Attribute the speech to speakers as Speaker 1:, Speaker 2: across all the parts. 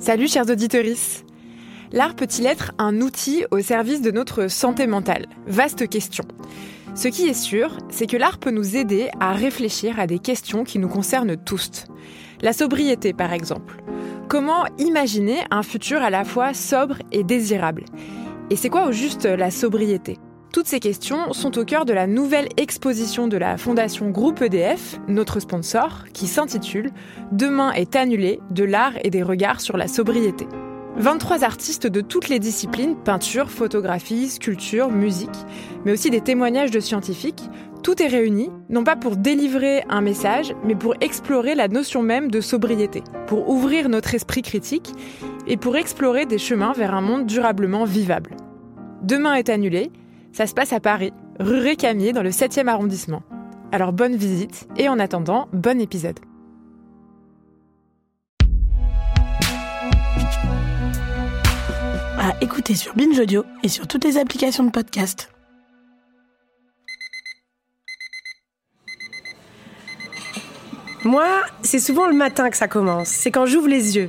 Speaker 1: Salut chers auditeurs. L'art peut-il être un outil au service de notre santé mentale? Vaste question. Ce qui est sûr, c'est que l'art peut nous aider à réfléchir à des questions qui nous concernent tous. La sobriété par exemple. Comment imaginer un futur à la fois sobre et désirable? Et c'est quoi au juste la sobriété? Toutes ces questions sont au cœur de la nouvelle exposition de la Fondation Groupe EDF, notre sponsor, qui s'intitule Demain est annulé, de l'art et des regards sur la sobriété. 23 artistes de toutes les disciplines, peinture, photographie, sculpture, musique, mais aussi des témoignages de scientifiques, tout est réuni, non pas pour délivrer un message, mais pour explorer la notion même de sobriété, pour ouvrir notre esprit critique et pour explorer des chemins vers un monde durablement vivable. Demain est annulé, ça se passe à Paris, rue Récamier, dans le 7e arrondissement. Alors bonne visite et en attendant, bon épisode.
Speaker 2: À écouter sur Binge Audio et sur toutes les applications de podcast.
Speaker 3: Moi, c'est souvent le matin que ça commence. C'est quand j'ouvre les yeux.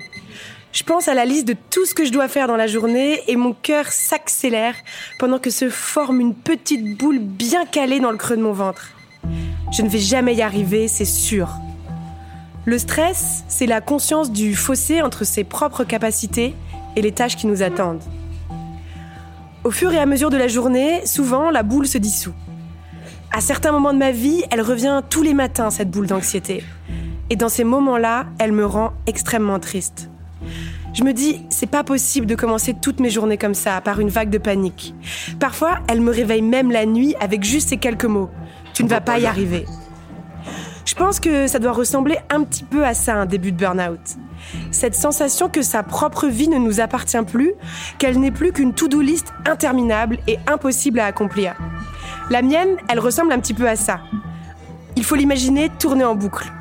Speaker 3: Je pense à la liste de tout ce que je dois faire dans la journée et mon cœur s'accélère pendant que se forme une petite boule bien calée dans le creux de mon ventre. Je ne vais jamais y arriver, c'est sûr. Le stress, c'est la conscience du fossé entre ses propres capacités et les tâches qui nous attendent. Au fur et à mesure de la journée, souvent, la boule se dissout. À certains moments de ma vie, elle revient tous les matins, cette boule d'anxiété. Et dans ces moments-là, elle me rend extrêmement triste. Je me dis, c'est pas possible de commencer toutes mes journées comme ça, par une vague de panique. Parfois, elle me réveille même la nuit avec juste ces quelques mots. Tu ne vas pas y arriver. Je pense que ça doit ressembler un petit peu à ça, un début de burn-out. Cette sensation que sa propre vie ne nous appartient plus, qu'elle n'est plus qu'une to-do list interminable et impossible à accomplir. La mienne, elle ressemble un petit peu à ça. Il faut l'imaginer tourner en boucle.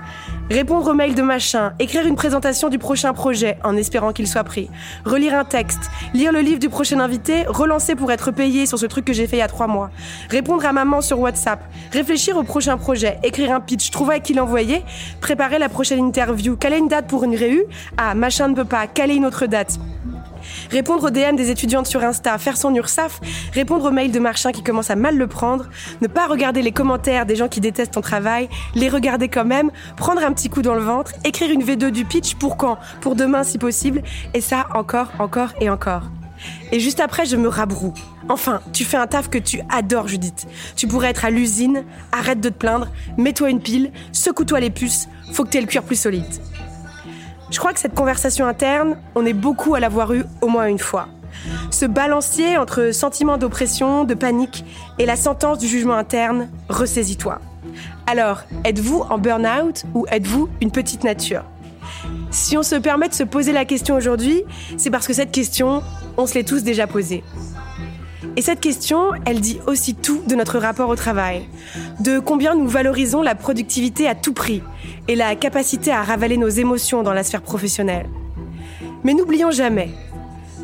Speaker 3: Répondre aux mails de machin, écrire une présentation du prochain projet en espérant qu'il soit pris, relire un texte, lire le livre du prochain invité, relancer pour être payé sur ce truc que j'ai fait il y a trois mois, répondre à maman sur WhatsApp, réfléchir au prochain projet, écrire un pitch, trouver à qui l'envoyer, préparer la prochaine interview, caler une date pour une réu, ah machin ne peut pas, caler une autre date répondre aux DM des étudiantes sur Insta, faire son URSAF, répondre aux mails de marchands qui commencent à mal le prendre, ne pas regarder les commentaires des gens qui détestent ton travail, les regarder quand même, prendre un petit coup dans le ventre, écrire une V2 du pitch pour quand? Pour demain si possible, et ça encore, encore et encore. Et juste après, je me rabroue. Enfin, tu fais un taf que tu adores, Judith. Tu pourrais être à l'usine, arrête de te plaindre, mets-toi une pile, secoue-toi les puces, faut que tu aies le cuir plus solide. Je crois que cette conversation interne, on est beaucoup à l'avoir eue au moins une fois. Ce balancier entre sentiment d'oppression, de panique et la sentence du jugement interne, ressaisis-toi. Alors, êtes-vous en burn-out ou êtes-vous une petite nature? Si on se permet de se poser la question aujourd'hui, c'est parce que cette question, on se l'est tous déjà posée. Et cette question, elle dit aussi tout de notre rapport au travail, de combien nous valorisons la productivité à tout prix et la capacité à ravaler nos émotions dans la sphère professionnelle. Mais n'oublions jamais,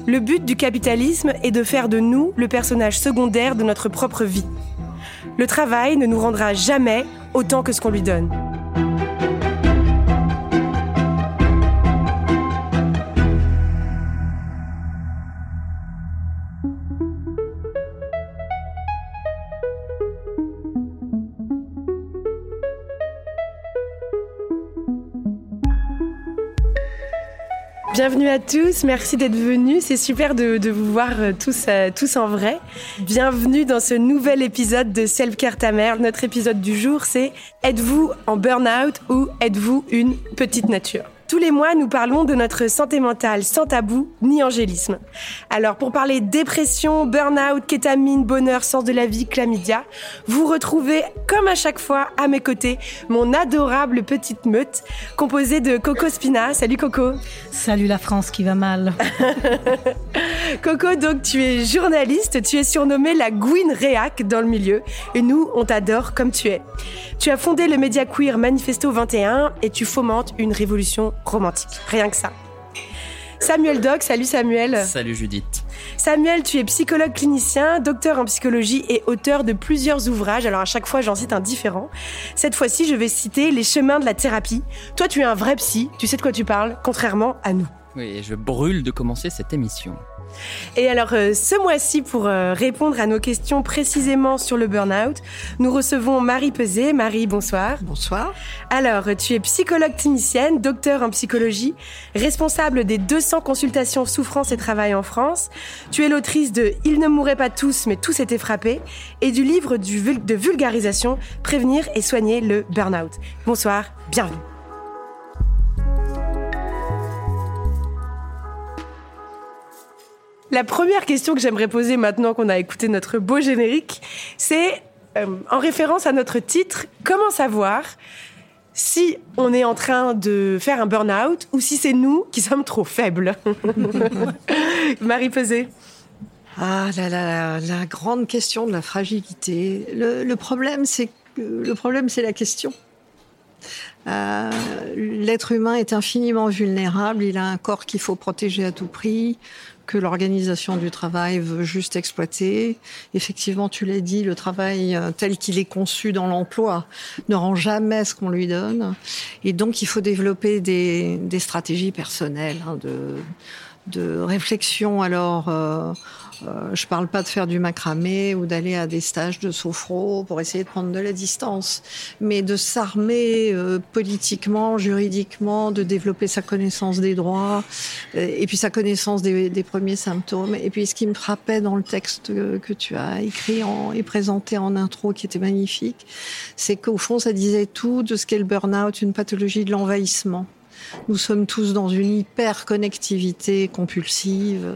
Speaker 3: le but du capitalisme est de faire de nous le personnage secondaire de notre propre vie. Le travail ne nous rendra jamais autant que ce qu'on lui donne. Bienvenue à tous, merci d'être venus. C'est super de, vous voir euh, tous, euh, tous en vrai. Bienvenue dans ce nouvel épisode de Self Care ta mère. Notre épisode du jour, c'est Êtes-vous en burn-out ou êtes-vous une petite nature? Tous les mois, nous parlons de notre santé mentale sans tabou ni angélisme. Alors, pour parler dépression, burn-out, kétamine, bonheur, sens de la vie, chlamydia, vous retrouvez, comme à chaque fois, à mes côtés, mon adorable petite meute, composée de Coco Spina. Salut Coco.
Speaker 4: Salut la France qui va mal.
Speaker 3: Coco, donc tu es journaliste, tu es surnommée la Gwyn Réac dans le milieu, et nous, on t'adore comme tu es. Tu as fondé le média queer Manifesto 21 et tu fomentes une révolution romantique. Rien que ça. Samuel Doc, salut Samuel.
Speaker 5: Salut Judith.
Speaker 3: Samuel, tu es psychologue clinicien, docteur en psychologie et auteur de plusieurs ouvrages. Alors à chaque fois, j'en cite un différent. Cette fois-ci, je vais citer Les chemins de la thérapie. Toi, tu es un vrai psy, tu sais de quoi tu parles, contrairement à nous.
Speaker 5: Oui, je brûle de commencer cette émission.
Speaker 3: Et alors, euh, ce mois-ci, pour euh, répondre à nos questions précisément sur le burn-out, nous recevons Marie Pesé. Marie, bonsoir.
Speaker 6: Bonsoir.
Speaker 3: Alors, tu es psychologue clinicienne, docteur en psychologie, responsable des 200 consultations souffrance et travail en France. Tu es l'autrice de Ils ne mourraient pas tous, mais tous étaient frappés, et du livre de vulgarisation Prévenir et soigner le burn-out. Bonsoir, bienvenue. La première question que j'aimerais poser maintenant qu'on a écouté notre beau générique, c'est euh, en référence à notre titre, comment savoir si on est en train de faire un burn-out ou si c'est nous qui sommes trop faibles? Marie Pesé.
Speaker 6: Ah là là, la grande question de la fragilité. Le, problème, c'est le problème, c'est la question. Euh, l'être humain est infiniment vulnérable. Il a un corps qu'il faut protéger à tout prix que l'organisation du travail veut juste exploiter. Effectivement, tu l'as dit, le travail euh, tel qu'il est conçu dans l'emploi ne rend jamais ce qu'on lui donne. Et donc, il faut développer des, des stratégies personnelles hein, de, de réflexion. Alors, euh, euh, je parle pas de faire du macramé ou d'aller à des stages de sophro pour essayer de prendre de la distance, mais de s'armer euh, politiquement, juridiquement, de développer sa connaissance des droits euh, et puis sa connaissance des, des, premiers symptômes. Et puis ce qui me frappait dans le texte que, tu as écrit en, et présenté en intro, qui était magnifique, c'est qu'au fond ça disait tout de ce qu'est le burn-out, une pathologie de l'envahissement. Nous sommes tous dans une hyper connectivité compulsive,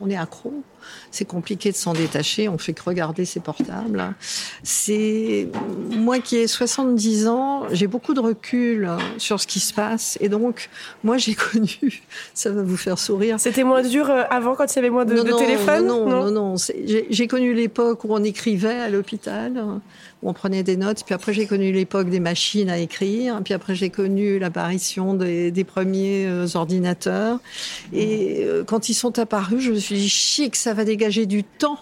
Speaker 6: on est accro c'est compliqué de s'en détacher. On fait que regarder ses portables. C'est moi qui ai 70 ans, j'ai beaucoup de recul sur ce qui se passe. Et donc, moi, j'ai connu. Ça va vous faire sourire.
Speaker 3: C'était moins dur euh, avant, quand il y avait moins de, téléphone.
Speaker 6: Non, non, non. non, J'ai connu l'époque où on écrivait à l'hôpital où on prenait des notes. Puis après, j'ai connu l'époque des machines à écrire. Puis après, j'ai connu l'apparition des, des, premiers euh, ordinateurs. Et euh, quand ils sont apparus, je me suis dit, chic, ça va dégager du temps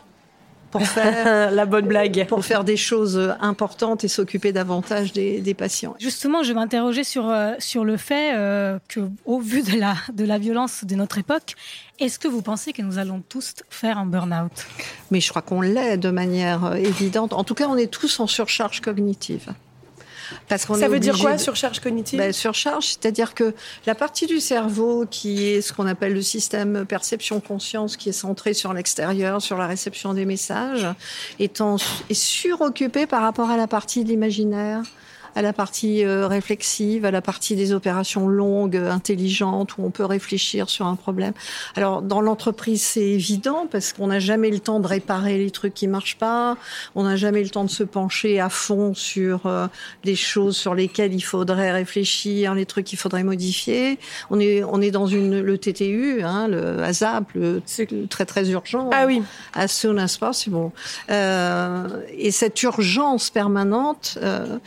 Speaker 6: pour faire
Speaker 3: la bonne blague,
Speaker 6: pour faire des choses importantes et s'occuper davantage des, des, patients.
Speaker 4: Justement, je m'interrogeais sur euh, sur le fait euh, que, au vu de la de la violence de notre époque, est-ce que vous pensez que nous allons tous faire un burn-out?
Speaker 6: Mais je crois qu'on l'est de manière euh, évidente. En tout cas, on est tous en surcharge cognitive.
Speaker 3: Parce qu'on ça veut dire quoi, surcharge cognitive
Speaker 6: ben, Surcharge, c'est-à-dire que la partie du cerveau qui est ce qu'on appelle le système perception-conscience, qui est centré sur l'extérieur, sur la réception des messages, est, en, est suroccupée par rapport à la partie de l'imaginaire, à la partie euh, réflexive, à la partie des opérations longues, intelligentes, où on peut réfléchir sur un problème. Alors, dans l'entreprise, c'est évident parce qu'on n'a jamais le temps de réparer les trucs qui marchent pas, on n'a jamais le temps de se pencher à fond sur euh, les choses sur lesquelles il faudrait réfléchir, les trucs qu'il faudrait modifier. On est, on est dans une, le TTU, hein, le ASAP, le, très très urgent.
Speaker 3: Ah oui.
Speaker 6: As soon as possible. Euh, et cette urgence permanente euh,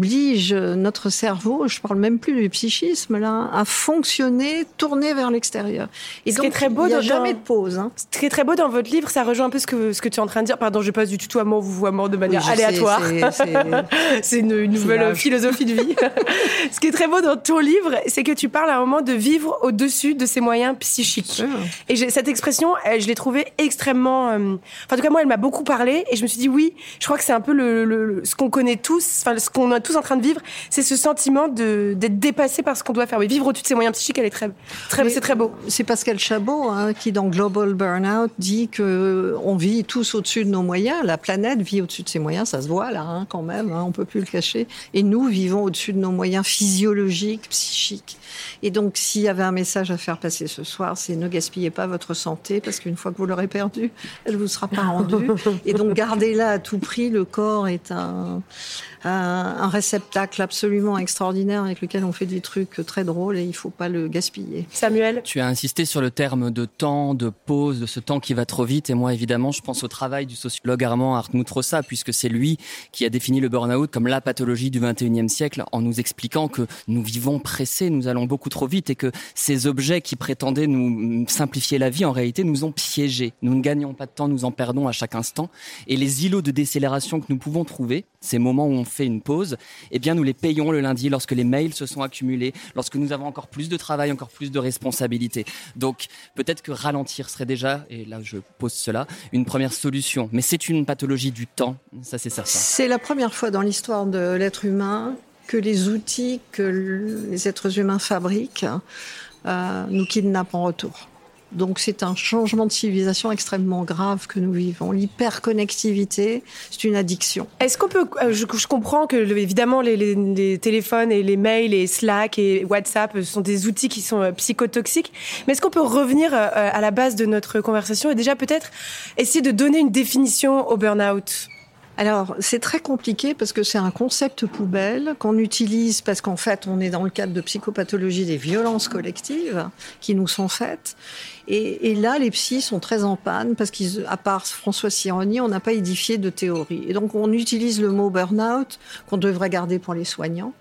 Speaker 6: oblige notre cerveau, je parle même plus du psychisme là, à fonctionner, tourner vers l'extérieur.
Speaker 3: Et ce qui est très beau, il
Speaker 6: n'y a jamais de pause. Hein.
Speaker 3: Ce qui est très beau dans votre livre, ça rejoint un peu ce que ce que tu es en train de dire. Pardon, je passe du tuto à mort, vous à mort de manière aléatoire. C'est une, nouvelle philosophie de vie. ce qui est très beau dans ton livre, c'est que tu parles à un moment de vivre au-dessus de ses moyens psychiques. Et cette expression, je l'ai trouvée extrêmement. Euh, enfin, en tout cas, moi, elle m'a beaucoup parlé, et je me suis dit oui, je crois que c'est un peu le, ce qu'on connaît tous, enfin ce qu'on a tous tous en train de vivre, c'est ce sentiment de d'être dépassé par ce qu'on doit faire. Mais vivre au-dessus de ses moyens psychiques, elle est très, très, c'est très beau.
Speaker 6: C'est Pascal Chabot hein, qui, dans Global Burnout, dit que on vit tous au-dessus de nos moyens. La planète vit au-dessus de ses moyens, ça se voit là, hein, quand même. Hein, on peut plus le cacher. Et nous vivons au-dessus de nos moyens physiologiques, psychiques. Et donc, s'il y avait un message à faire passer ce soir, c'est ne gaspillez pas votre santé parce qu'une fois que vous l'aurez perdue, elle vous sera pas rendue. Et donc, gardez-la à tout prix. Le corps est un, un, réceptacle absolument extraordinaire avec lequel on fait des trucs très drôles et il faut pas le gaspiller.
Speaker 3: Samuel
Speaker 5: Tu as insisté sur le terme de temps, de pause, de ce temps qui va trop vite. Et moi, évidemment, je pense au travail du sociologue Armand Hartmut Rossa, puisque c'est lui qui a défini le burn-out comme la pathologie du 21e siècle en nous expliquant que nous vivons pressés, nous allons beaucoup trop vite et que ces objets qui prétendaient nous simplifier la vie, en réalité, nous ont piégés. Nous ne gagnons pas de temps, nous en perdons à chaque instant. Et les îlots de décélération que nous pouvons trouver, ces moments où on fait une pause, eh bien nous les payons le lundi lorsque les mails se sont accumulés, lorsque nous avons encore plus de travail, encore plus de responsabilités. Donc peut-être que ralentir serait déjà, et là je pose cela, une première solution. Mais c'est une pathologie du temps, ça c'est certain.
Speaker 6: C'est la première fois dans l'histoire de l'être humain que les outils que les êtres humains fabriquent euh, nous kidnappent en retour. Donc c'est un changement de civilisation extrêmement grave que nous vivons. L'hyperconnectivité, c'est une addiction.
Speaker 3: Est-ce qu'on peut... Euh, je, comprends que évidemment les, téléphones et les mails et Slack et WhatsApp sont des outils qui sont euh, psychotoxiques, mais est-ce qu'on peut revenir à la base de notre conversation et déjà peut-être essayer de donner une définition au burn-out?
Speaker 6: Alors, c'est très compliqué parce que c'est un concept poubelle qu'on utilise parce qu'en fait, on est dans le cadre de psychopathologie des violences collectives qui nous sont faites. Et, là, les psys sont très en panne parce qu'à part François Sironi, on n'a pas édifié de théorie. Et donc, on utilise le mot burn-out qu'on devrait garder pour les soignants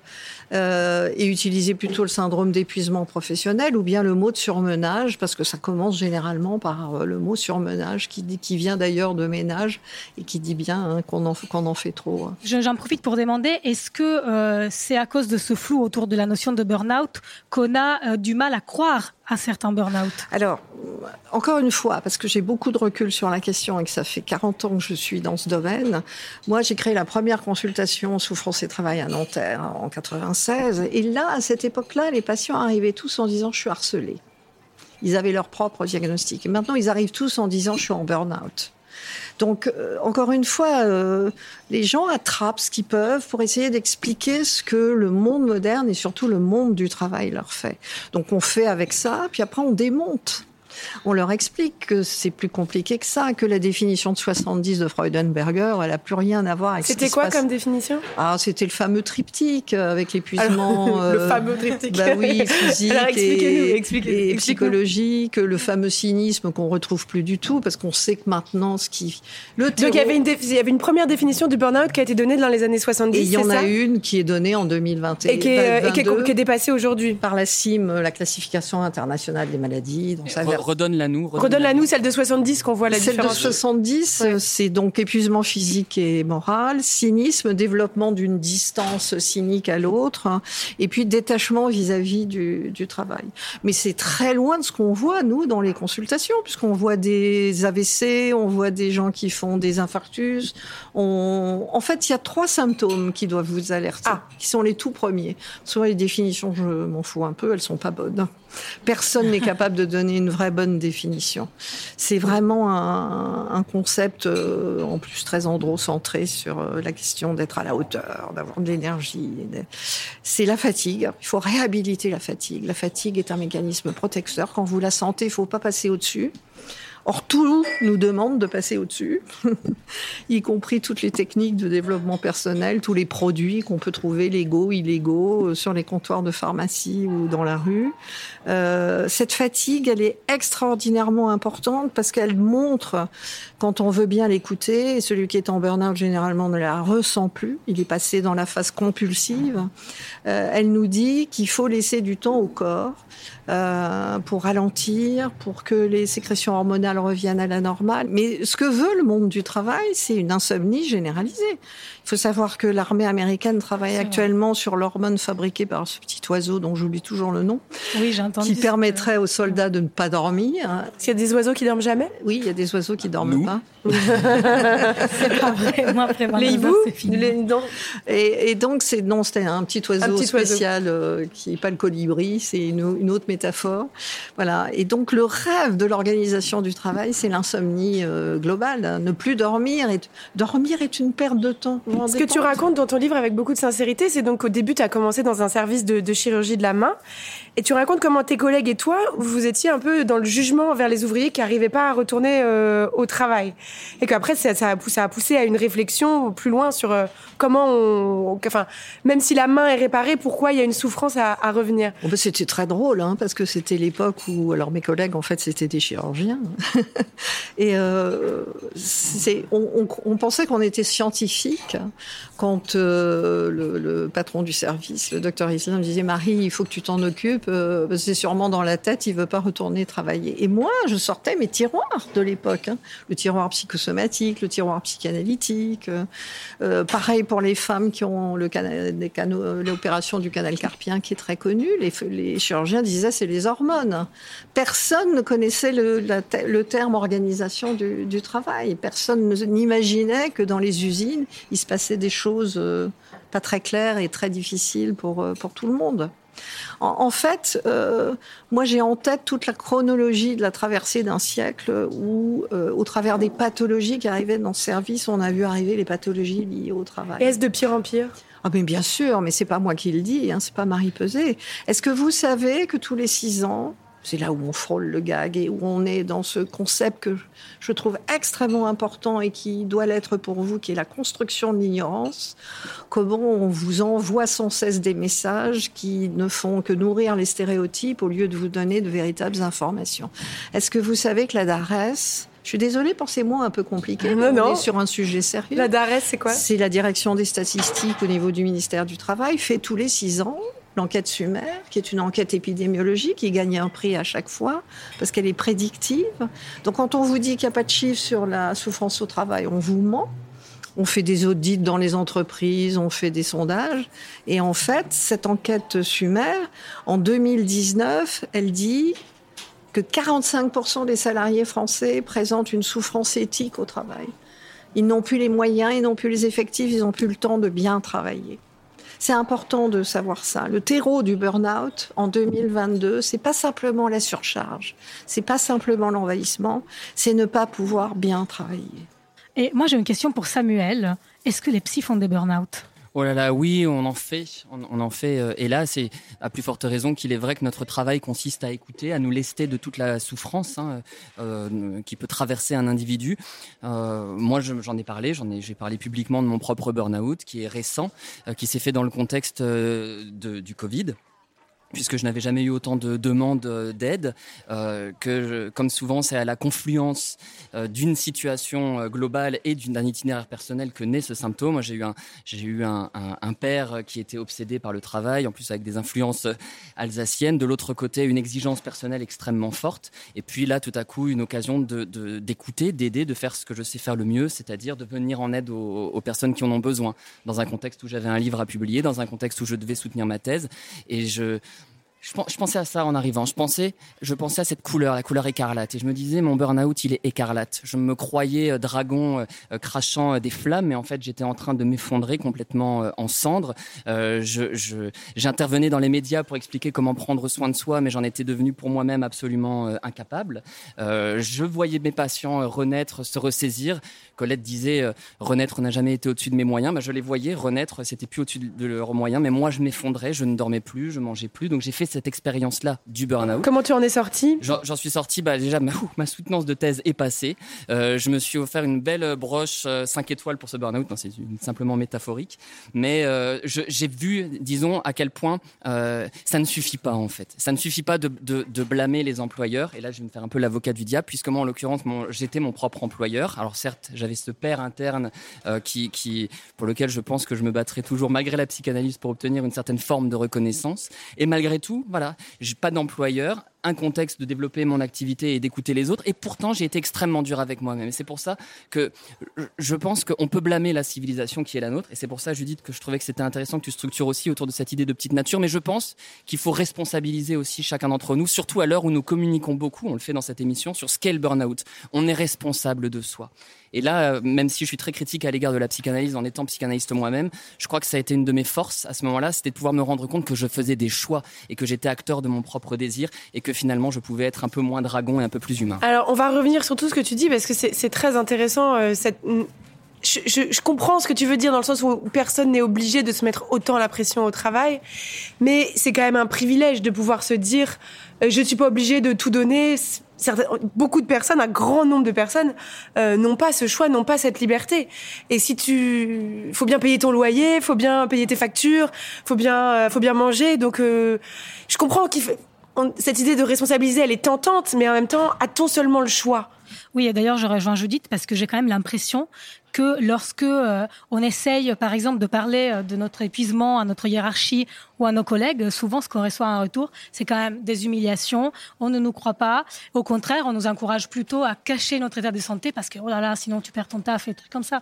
Speaker 6: euh, et utiliser plutôt le syndrome d'épuisement professionnel ou bien le mot de surmenage, parce que ça commence généralement par euh, le mot surmenage, qui, vient d'ailleurs de ménage et qui dit bien hein, qu'on en, fait trop. Hein.
Speaker 4: J'en profite pour demander, est-ce que euh, c'est à cause de ce flou autour de la notion de burn-out qu'on a du mal à croire certains burn-out
Speaker 6: Alors, encore une fois, parce que j'ai beaucoup de recul sur la question et que ça fait 40 ans que je suis dans ce domaine, moi j'ai créé la première consultation souffrance et travail à Nanterre en 96. Et là, à cette époque-là, les patients arrivaient tous en disant je suis harcelé. Ils avaient leur propre diagnostic. Et maintenant, ils arrivent tous en disant je suis en burn-out. Donc, euh, encore une fois, euh, les gens attrapent ce qu'ils peuvent pour essayer d'expliquer ce que le monde moderne et surtout le monde du travail leur fait. Donc, on fait avec ça, puis après, on démonte. On leur explique que c'est plus compliqué que ça, que la définition de 70 de Freudenberger, elle a plus rien à voir avec
Speaker 3: C'était quoi comme définition?
Speaker 6: Ah, c'était le fameux triptyque euh, avec l'épuisement.
Speaker 3: le euh, fameux triptyque.
Speaker 6: Bah oui, physique et, psychologique, le fameux cynisme qu'on retrouve plus du tout parce qu'on sait que maintenant ce qui.
Speaker 3: Le Donc il y, avait une il y avait une première définition du burn-out qui a été donnée dans les années 70. Et
Speaker 6: il y en a une qui est donnée en 2021.
Speaker 3: Et qui est, qui est, dépassée aujourd'hui.
Speaker 6: Par la CIM, la classification internationale des maladies. Donc ça
Speaker 5: redonne-la nous.
Speaker 3: Redonne-la nous, celle de 70 qu'on voit la différence.
Speaker 6: Celle de 70, c'est donc épuisement physique et moral, cynisme, développement d'une distance cynique à l'autre, hein, et puis détachement vis-à-vis du, du, travail. Mais c'est très loin de ce qu'on voit, nous, dans les consultations, puisqu'on voit des AVC, on voit des gens qui font des infarctus. On... En fait, il y a trois symptômes qui doivent vous alerter, ah. qui sont les tout premiers. Soit les définitions, je m'en fous un peu, elles sont pas bonnes. Personne n'est capable de donner une vraie bonne définition. C'est vraiment un, concept euh, en plus très androcentré sur euh, la question d'être à la hauteur, d'avoir de l'énergie. C'est la fatigue. Il faut réhabiliter la fatigue. La fatigue est un mécanisme protecteur. Quand vous la sentez, il faut pas passer au-dessus. Or, tout nous demande de passer au-dessus, y compris toutes les techniques de développement personnel, tous les produits qu'on peut trouver légaux, illégaux, euh, sur les comptoirs de pharmacie ou dans la rue. Euh, cette fatigue, elle est extraordinairement importante parce qu'elle montre, quand on veut bien l'écouter, et celui qui est en burn-out généralement ne la ressent plus, il est passé dans la phase compulsive, euh, elle nous dit qu'il faut laisser du temps au corps euh, pour ralentir, pour que les sécrétions hormonales reviennent à la normale. Mais ce que veut le monde du travail, c'est une insomnie généralisée. Il faut savoir que l'armée américaine travaille actuellement sur l'hormone fabriquée par ce petit oiseau dont j'oublie toujours le nom,
Speaker 4: Oui, j'ai entendu.
Speaker 6: qui permettrait aux soldats de ne pas dormir.
Speaker 3: Est-ce qu'il y a des oiseaux qui dorment jamais?
Speaker 6: Oui, il y a des oiseaux qui dorment
Speaker 5: Nous
Speaker 6: pas.
Speaker 4: C'est pas vrai. Moi, après
Speaker 3: Les
Speaker 4: 22
Speaker 3: hiboux. Les-.
Speaker 6: Et, et donc, c'est non, c'était un petit oiseau
Speaker 3: Un petit oiseau.
Speaker 6: spécial euh, qui n'est pas le colibri, c'est une, une autre métaphore. Voilà. Et donc, le rêve de l'organisation du travail, c'est l'insomnie euh, globale. hein. Ne plus dormir. Et, dormir est une perte de temps.
Speaker 3: Ce que tu racontes dans ton livre avec beaucoup de sincérité, c'est donc au début, tu as commencé dans un service de, de chirurgie de la main. Et tu racontes comment tes collègues et toi, vous étiez un peu dans le jugement envers les ouvriers qui n'arrivaient pas à retourner euh, au travail. Et qu'après, ça, ça, a poussé, à une réflexion plus loin sur euh, comment on. Enfin, même si la main est réparée, pourquoi il y a une souffrance à, revenir
Speaker 6: C'était très drôle, hein, parce que c'était l'époque où, alors mes collègues, en fait, c'était des chirurgiens. Et euh, on- on pensait qu'on était scientifique quand euh, le, patron du service, le docteur Islam, disait Marie, il faut que tu t'en occupes, euh, c'est sûrement dans la tête, il veut pas retourner travailler. Et moi, je sortais mes tiroirs de l'époque, hein. le tiroir psychosomatique, le tiroir psychanalytique. euh, pareil pour les femmes qui ont l'opération du canal carpien qui est très connue. Les, chirurgiens disaient c'est les hormones. Personne ne connaissait le, terme organisation du, du travail. Personne ne- n'imaginait que dans les usines, il se passait des choses euh, pas très claires et très difficiles pour, euh, pour tout le monde. En, en fait, euh, moi j'ai en tête toute la chronologie de la traversée d'un siècle où, euh, au travers des pathologies qui arrivaient dans ce service, on a vu arriver les pathologies liées au travail.
Speaker 3: Et est-ce de pire en pire?
Speaker 6: Ah mais bien sûr, mais c'est pas moi qui le dis, hein, c'est pas Marie Peset. Est-ce que vous savez que tous les six ans, c'est là où on frôle le gag et où on est dans ce concept que je trouve extrêmement important et qui doit l'être pour vous, qui est la construction de l'ignorance. Comment on vous envoie sans cesse des messages qui ne font que nourrir les stéréotypes au lieu de vous donner de véritables informations. Est-ce que vous savez que la DARES, je suis désolée pour ces mots un peu compliqués,
Speaker 3: Non,
Speaker 6: mais on
Speaker 3: non.
Speaker 6: est sur un sujet sérieux.
Speaker 3: La DARES, c'est quoi?
Speaker 6: C'est la direction des statistiques au niveau du ministère du Travail, fait tous les six ans l'enquête Sumer, qui est une enquête épidémiologique qui gagne un prix à chaque fois parce qu'elle est prédictive. Donc quand on vous dit qu'il n'y a pas de chiffres sur la souffrance au travail, on vous ment. On fait des audits dans les entreprises, on fait des sondages. Et en fait, cette enquête Sumer, en 2019, elle dit que 45% des salariés français présentent une souffrance éthique au travail. Ils n'ont plus les moyens, ils n'ont plus les effectifs, ils n'ont plus le temps de bien travailler. C'est important de savoir ça. Le terreau du burn-out en 2022, c'est pas simplement la surcharge, c'est pas simplement l'envahissement, c'est ne pas pouvoir bien travailler.
Speaker 4: Et moi, j'ai une question pour Samuel. Est-ce que les psys font des burn-out?
Speaker 5: Oh là là, oui, on en fait, on, en fait. euh, et là, c'est à plus forte raison qu'il est vrai que notre travail consiste à écouter, à nous lester de toute la souffrance hein, euh, qui peut traverser un individu. Euh, moi, je- j'en ai parlé, j'en ai, j'ai parlé publiquement de mon propre burn-out qui est récent, euh, qui s'est fait dans le contexte du Covid puisque je n'avais jamais eu autant de demandes euh, d'aide, euh, que comme souvent c'est à la confluence euh, d'une situation globale et d'un itinéraire personnel que naît ce symptôme. J'ai eu un j'ai eu un, un- père qui était obsédé par le travail, en plus avec des influences alsaciennes. De l'autre côté, une exigence personnelle extrêmement forte. Et puis là, tout à coup, une occasion de- d'écouter, d'aider, de faire ce que je sais faire le mieux, c'est-à-dire de venir en aide aux, aux personnes qui en ont besoin. Dans un contexte où j'avais un livre à publier, dans un contexte où je devais soutenir ma thèse, et je je, pen- je pensais à ça en arrivant. Je pensais, je pensais à cette couleur, la couleur écarlate. Et je me disais, mon burn-out, il est écarlate. Je me croyais euh, dragon euh, euh, crachant des flammes, mais en fait, j'étais en train de m'effondrer complètement en cendres. J'intervenais dans les médias pour expliquer comment prendre soin de soi, mais j'en étais devenu pour moi-même absolument incapable. Je voyais mes patients renaître, se ressaisir. Colette disait, renaître n'a jamais été au-dessus de mes moyens. Bah, je les voyais renaître, c'était plus au-dessus de leurs moyens, mais moi, je m'effondrais, je ne dormais plus, je mangeais plus. Donc, j'ai fait cette expérience-là du burn-out.
Speaker 3: Comment tu en es sorti?
Speaker 5: J'en suis sorti, bah, déjà, ma, soutenance de thèse est passée. Euh, je me suis offert une belle euh, broche 5 étoiles pour ce burn-out. Non, c'est simplement métaphorique. Mais euh, j'ai vu, disons, à quel point euh, ça ne suffit pas, en fait. Ça ne suffit pas de, de- de blâmer les employeurs. Et là, je vais me faire un peu l'avocat du diable, puisque moi, en l'occurrence, j'étais mon propre employeur. Alors, certes, j'avais ce père interne euh, qui, qui, pour lequel je pense que je me battrai toujours, malgré la psychanalyse, pour obtenir une certaine forme de reconnaissance. Et malgré tout, voilà, j'ai pas d'employeur. Un contexte de développer mon activité et d'écouter les autres. Et pourtant, j'ai été extrêmement dur avec moi-même. Et c'est pour ça que je pense qu'on peut blâmer la civilisation qui est la nôtre. Et c'est pour ça, Judith, que je trouvais que c'était intéressant que tu structures aussi autour de cette idée de petite nature. Mais je pense qu'il faut responsabiliser aussi chacun d'entre nous, surtout à l'heure où nous communiquons beaucoup, on le fait dans cette émission, sur ce qu'est le burn-out. On est responsable de soi. Et là, euh, même si je suis très critique à l'égard de la psychanalyse en étant psychanalyste moi-même, je crois que ça a été une de mes forces à ce moment-là, c'était de pouvoir me rendre compte que je faisais des choix et que j'étais acteur de mon propre désir et que finalement je pouvais être un peu moins dragon et un peu plus humain.
Speaker 3: Alors, on va revenir sur tout ce que tu dis parce que c'est très intéressant. Euh. Je, comprends ce que tu veux dire dans le sens où personne n'est obligé de se mettre autant la pression au travail, mais c'est quand même un privilège de pouvoir se dire euh, je ne suis pas obligé de tout donner. Beaucoup de personnes, un grand nombre de personnes, euh, n'ont pas ce choix, n'ont pas cette liberté. Et si tu, faut bien payer ton loyer, faut bien payer tes factures, faut bien, faut bien manger. Donc, je comprends qu'il cette idée de responsabiliser, elle est tentante, mais en même temps, a-t-on seulement le choix?
Speaker 4: Oui, et d'ailleurs, je rejoins Judith parce que j'ai quand même l'impression que lorsque euh, on essaye, par exemple, de parler euh, de notre épuisement à notre hiérarchie ou à nos collègues, souvent ce qu'on reçoit en retour, c'est quand même des humiliations. On ne nous croit pas. Au contraire, on nous encourage plutôt à cacher notre état de santé parce que oh là là, sinon tu perds ton taf et trucs comme ça.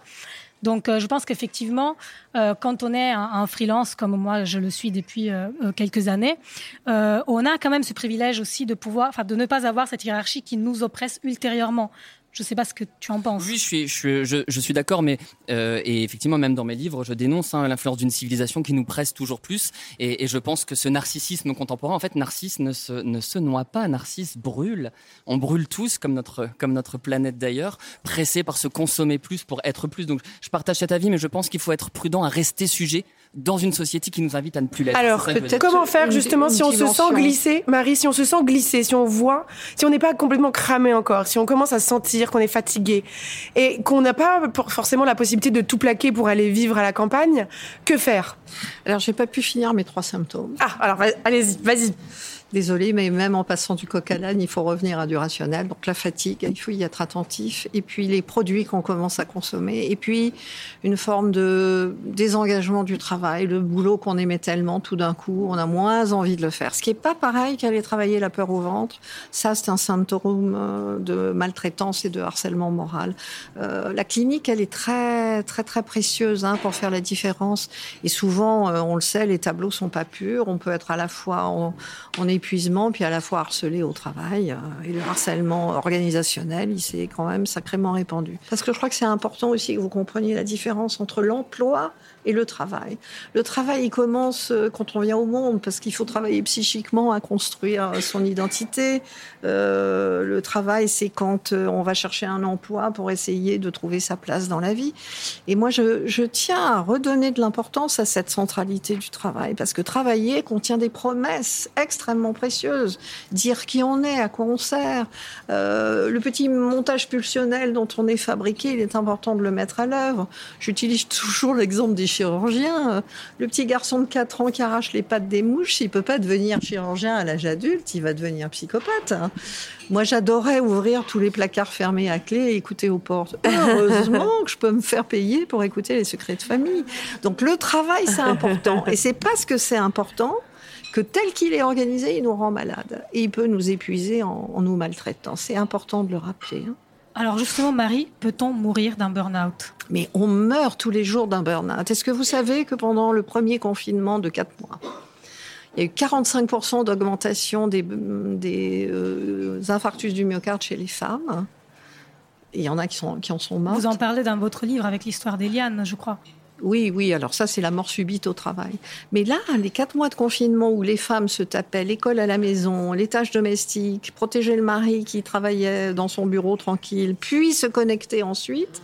Speaker 4: Donc, euh, je pense qu'effectivement, euh, quand on est un, freelance, comme moi je le suis depuis euh, quelques années, on a quand même ce privilège aussi de pouvoir, enfin, de ne pas avoir cette hiérarchie qui nous oppresse ultérieurement. Je ne sais pas ce que tu en penses.
Speaker 5: Oui, je suis, je, je, suis d'accord, mais euh, et effectivement, même dans mes livres, je dénonce hein, l'influence d'une civilisation qui nous presse toujours plus. Et, et, je pense que ce narcissisme contemporain, en fait, Narcisse ne se, ne se noie pas, Narcisse brûle. On brûle tous, comme notre, comme notre planète d'ailleurs, pressé par se consommer plus pour être plus. Donc, je partage cet avis, mais je pense qu'il faut être prudent à rester sujet dans une société qui nous invite à ne plus l'être.
Speaker 3: Alors, comment faire justement si on se sent glisser, Marie, si on se sent glisser, si on voit, si on n'est pas complètement cramé encore, si on commence à sentir qu'on est fatigué et qu'on n'a pas forcément la possibilité de tout plaquer pour aller vivre à la campagne, que faire?
Speaker 6: Alors, j'ai pas pu finir mes trois symptômes.
Speaker 3: Ah, alors allez-y, vas-y.
Speaker 6: Désolée, mais même en passant du coq à il faut revenir à du rationnel. Donc la fatigue, il faut y être attentif. Et puis les produits qu'on commence à consommer. Et puis une forme de désengagement du travail, le boulot qu'on aimait tellement, tout d'un coup, on a moins envie de le faire. Ce qui est pas pareil qu'aller travailler la peur au ventre. Ça, c'est un symptôme euh, de maltraitance et de harcèlement moral. Euh, la clinique, elle est très, très, très précieuse hein, pour faire la différence. Et souvent, euh, on le sait, les tableaux sont pas purs. On peut être à la fois, on, on est puis à la fois harcelé au travail. Euh, et le harcèlement organisationnel, il s'est quand même sacrément répandu. Parce que je crois que c'est important aussi que vous compreniez la différence entre l'emploi et le travail. Le travail, il commence euh, quand on vient au monde, parce qu'il faut travailler psychiquement à construire son identité. Euh, le travail, c'est quand euh, on va chercher un emploi pour essayer de trouver sa place dans la vie. Et moi, je, tiens à redonner de l'importance à cette centralité du travail, parce que travailler contient des promesses extrêmement précieuses. Dire qui on est, à quoi on sert. Euh, le petit montage pulsionnel dont on est fabriqué, il est important de le mettre à l'œuvre. J'utilise toujours l'exemple des chirurgien. Euh, le petit garçon de 4 ans qui arrache les pattes des mouches, il peut pas devenir chirurgien à l'âge adulte, il va devenir psychopathe. Hein. Moi, j'adorais ouvrir tous les placards fermés à clé et écouter aux portes. Heureusement que je peux me faire payer pour écouter les secrets de famille. Donc le travail, c'est important. Et c'est parce que c'est important que tel qu'il est organisé, il nous rend malade. Et il peut nous épuiser en, nous maltraitant. C'est important de le rappeler. Hein.
Speaker 4: Alors justement, Marie, peut-on mourir d'un burn-out?
Speaker 6: Mais on meurt tous les jours d'un burn-out. Est-ce que vous savez que pendant le premier confinement de 4 mois, il y a eu 45% d'augmentation des, des euh, infarctus du myocarde chez les femmes? Il y en a qui, sont, qui en sont morts.
Speaker 4: Vous en parlez dans votre livre avec l'histoire d'Eliane, je crois.
Speaker 6: Oui, oui, alors ça, c'est la mort subite au travail. Mais là, les quatre mois de confinement où les femmes se tapaient l'école à la maison, les tâches domestiques, protéger le mari qui travaillait dans son bureau tranquille, puis se connecter ensuite,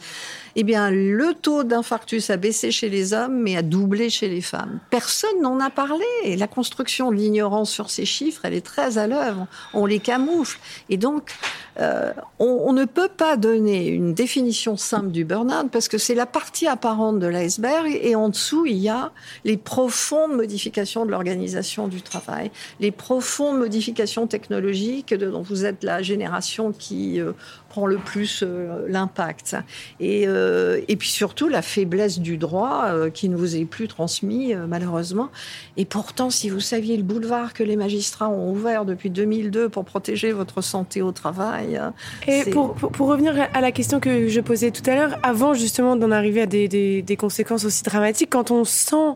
Speaker 6: eh bien, le taux d'infarctus a baissé chez les hommes, mais a doublé chez les femmes. Personne n'en a parlé. Et la construction de l'ignorance sur ces chiffres, elle est très à l'œuvre. On les camoufle. Et donc, euh, on, on, ne peut pas donner une définition simple du burn-out parce que c'est la partie apparente de l'iceberg et en dessous, il y a les profondes modifications de l'organisation du travail, les profondes modifications technologiques dont vous êtes la génération qui euh, prend le plus euh, l'impact. Et Euh, et puis surtout la faiblesse du droit euh, qui ne vous est plus transmis malheureusement. Et pourtant, si vous saviez le boulevard que les magistrats ont ouvert depuis 2002 pour protéger votre santé au travail.
Speaker 3: Et pour, pour, pour, revenir à la question que je posais tout à l'heure, avant justement d'en arriver à des, des, des, conséquences aussi dramatiques, quand on sent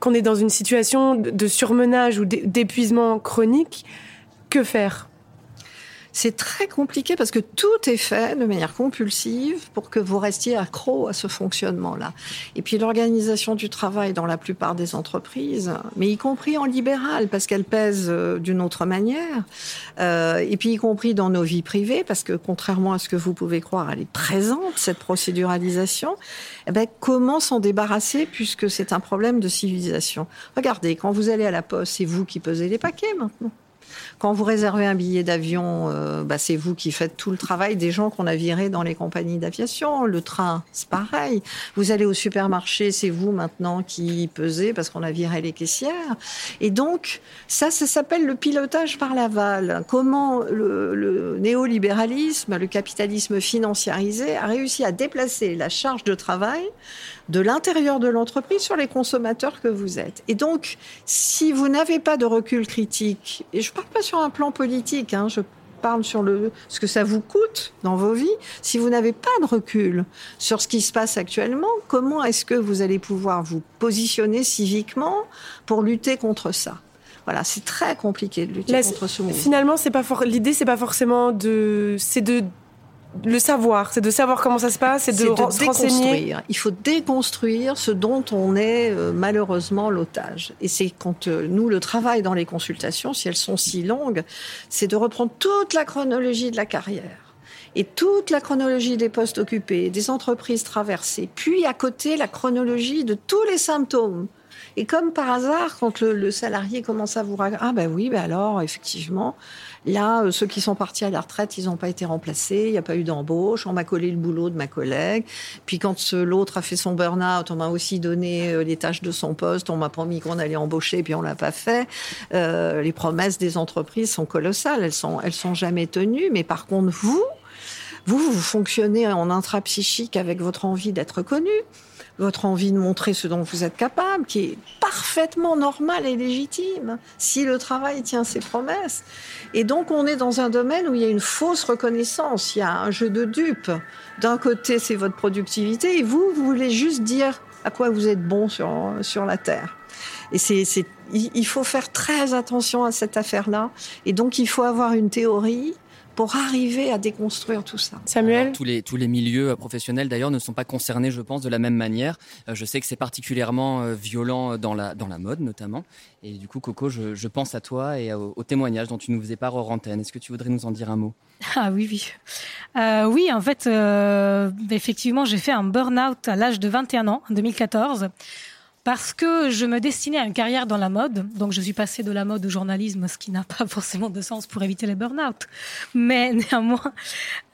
Speaker 3: qu'on est dans une situation de surmenage ou d'épuisement chronique, que faire?
Speaker 6: C'est très compliqué parce que tout est fait de manière compulsive pour que vous restiez accro à ce fonctionnement-là. Et puis l'organisation du travail dans la plupart des entreprises, mais y compris en libéral parce qu'elle pèse euh, d'une autre manière, euh, et puis y compris dans nos vies privées parce que contrairement à ce que vous pouvez croire, elle est présente cette procéduralisation. Eh ben, comment s'en débarrasser puisque c'est un problème de civilisation? Regardez, quand vous allez à la poste, c'est vous qui pesez les paquets maintenant. Quand vous réservez un billet d'avion, euh, bah, c'est vous qui faites tout le travail des gens qu'on a virés dans les compagnies d'aviation. Le train, c'est pareil. Vous allez au supermarché, c'est vous maintenant qui pesez parce qu'on a viré les caissières. Et donc, ça, ça s'appelle le pilotage par l'aval. Comment le, le néolibéralisme, le capitalisme financiarisé a réussi à déplacer la charge de travail de l'intérieur de l'entreprise sur les consommateurs que vous êtes. Et donc, si vous n'avez pas de recul critique, et je ne parle pas sur un plan politique, hein, je parle sur le, ce que ça vous coûte dans vos vies, si vous n'avez pas de recul sur ce qui se passe actuellement, comment est-ce que vous allez pouvoir vous positionner civiquement pour lutter contre ça? Voilà, c'est très compliqué de lutter contre ce mouvement.
Speaker 3: Finalement, c'est pas for... l'idée, c'est pas forcément de, c'est de le savoir, c'est de savoir comment ça se passe, c'est de, de déconstruire.
Speaker 6: Il faut déconstruire ce dont on est euh, malheureusement l'otage. Et c'est quand euh, nous, le travail dans les consultations, si elles sont si longues, c'est de reprendre toute la chronologie de la carrière et toute la chronologie des postes occupés, des entreprises traversées, puis à côté la chronologie de tous les symptômes et comme par hasard, quand le, salarié commence à vous raconter, ah ben oui, ben alors effectivement, là, euh, ceux qui sont partis à la retraite, ils n'ont pas été remplacés, il n'y a pas eu d'embauche, on m'a collé le boulot de ma collègue. Puis quand l'autre a fait son burn-out, on m'a aussi donné euh, les tâches de son poste, on m'a promis qu'on allait embaucher, puis on l'a pas fait. Euh, les promesses des entreprises sont colossales, elles sont, elles sont jamais tenues. Mais par contre, vous, vous, vous fonctionnez en intrapsychique avec votre envie d'être connu votre envie de montrer ce dont vous êtes capable, qui est parfaitement normal et légitime, si le travail tient ses promesses. Et donc on est dans un domaine où il y a une fausse reconnaissance, il y a un jeu de dupes. D'un côté, c'est votre productivité, et vous, vous voulez juste dire à quoi vous êtes bon sur, sur la Terre. Et c'est, il faut faire très attention à cette affaire-là. Et donc, il faut avoir une théorie pour arriver à déconstruire tout ça.
Speaker 3: Samuel
Speaker 5: tous les tous les milieux euh, professionnels d'ailleurs ne sont pas concernés, je pense, de la même manière. Euh, je sais que c'est particulièrement euh, violent dans la dans la mode notamment. Et du coup, Coco, je, je pense à toi et au, au, témoignage dont tu nous faisais part hors antenne. Est-ce que tu voudrais nous en dire un mot?
Speaker 4: Ah oui, oui. Euh, oui, en fait, euh, effectivement, j'ai fait un burn-out à l'âge de 21 ans, en 2014 parce que je me destinais à une carrière dans la mode. Donc, je suis passée de la mode au journalisme, ce qui n'a pas forcément de sens pour éviter les burn-out. Mais néanmoins,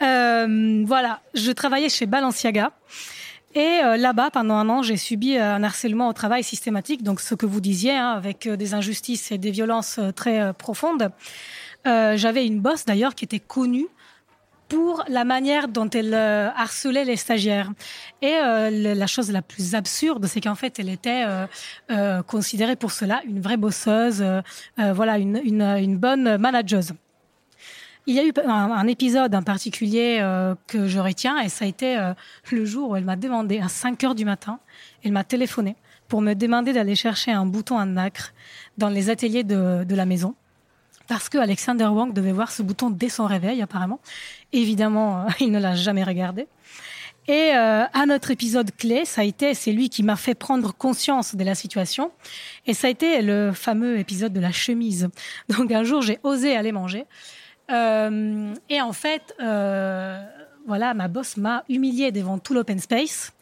Speaker 4: euh, voilà, je travaillais chez Balenciaga. Et euh, là-bas, pendant un an, j'ai subi un harcèlement au travail systématique, donc ce que vous disiez, hein, avec euh, des injustices et des violences euh, très profondes. J'avais une bosse d'ailleurs qui était connue pour la manière dont elle euh, harcelait les stagiaires. Et euh, la chose la plus absurde, c'est qu'en fait, elle était euh, considérée pour cela une vraie bosseuse, voilà, une, bonne manageuse. Il y a eu un, un épisode en particulier que je retiens, et ça a été le jour où elle m'a demandé à 5 heures du matin, elle m'a téléphoné pour me demander d'aller chercher un bouton en nacre dans les ateliers de, de la maison parce que Alexander Wang devait voir ce bouton dès son réveil, apparemment. Évidemment, euh, il ne l'a jamais regardé. Et euh, à notre épisode clé, ça a été, c'est lui qui m'a fait prendre conscience de la situation. Et ça a été le fameux épisode de la chemise. Donc un jour, j'ai osé aller manger. Euh, et en fait, euh, voilà, ma boss m'a humiliée devant tout l'open space.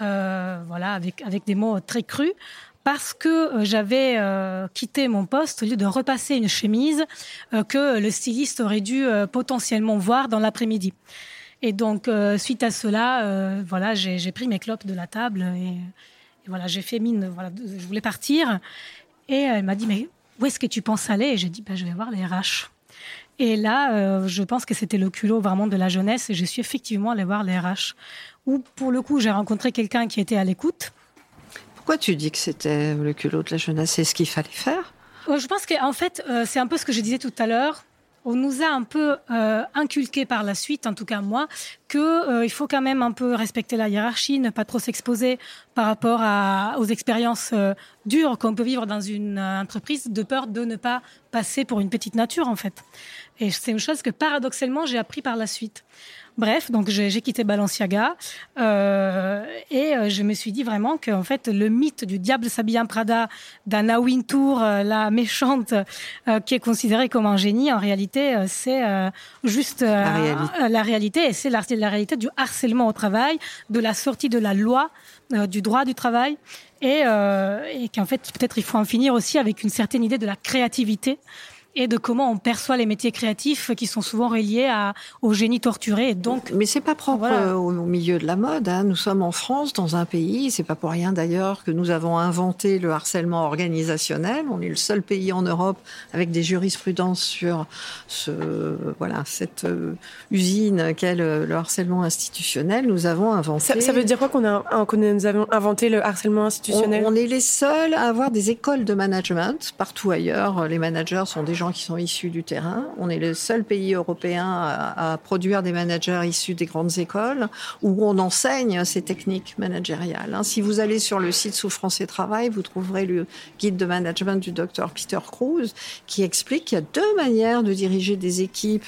Speaker 4: Euh, voilà, avec, avec des mots très crus parce que euh, j'avais euh, quitté mon poste au lieu de repasser une chemise euh, que le styliste aurait dû potentiellement voir dans l'après-midi. Et donc, suite à cela, voilà, j'ai pris mes clopes de la table et, voilà, j'ai fait mine, voilà, je voulais partir. Et elle m'a dit, mais où est-ce que tu penses aller? Et j'ai dit, bah, je vais voir les RH. Et là, je pense que c'était le culot vraiment de la jeunesse et je suis effectivement allée voir les RH. Où pour le coup, j'ai rencontré quelqu'un qui était à l'écoute.
Speaker 6: Pourquoi tu dis que c'était le culot de la jeunesse C'est ce qu'il fallait faire?
Speaker 4: Je pense qu'en fait, c'est un peu ce que je disais tout à l'heure on nous a un peu euh, inculqué par la suite, en tout cas moi, que euh, faut quand même un peu respecter la hiérarchie, ne pas trop s'exposer par rapport aux expériences euh, dures qu'on peut vivre dans une entreprise, de peur de ne pas passer pour une petite nature en fait. Et c'est une chose que paradoxalement j'ai appris par la suite. Bref, donc j'ai quitté Balenciaga euh, et euh, je me suis dit vraiment qu'en fait le mythe du diable s'habille en Prada d'Anna Wintour, euh, la méchante, euh, qui est considérée comme un génie, en réalité c'est juste la réalité. la, réalité. et c'est la, la, réalité du harcèlement au travail, de la sortie de la loi, du droit du travail et, et qu'en fait peut-être il faut en finir aussi avec une certaine idée de la créativité et de comment on perçoit les métiers créatifs qui sont souvent reliés à, au génie torturé. Et donc,
Speaker 6: mais c'est pas propre au, milieu de la mode. Hein. Nous sommes en France, dans un pays. C'est pas pour rien d'ailleurs que nous avons inventé le harcèlement organisationnel. On est le seul pays en Europe avec des jurisprudences sur ce, voilà, cette euh, usine qu'est le, harcèlement institutionnel. Nous avons inventé.
Speaker 3: Ça, veut dire quoi qu'on a, nous avons inventé le harcèlement institutionnel?
Speaker 6: On, on est les seuls à avoir des écoles de management partout ailleurs. Les managers sont qui sont issus du terrain. On est le seul pays européen à, produire des managers issus des grandes écoles où on enseigne ces techniques managériales. Hein. Si vous allez sur le site Souffrance et Travail, vous trouverez le guide de management du docteur Peter Cruz qui explique qu'il y a deux manières de diriger des équipes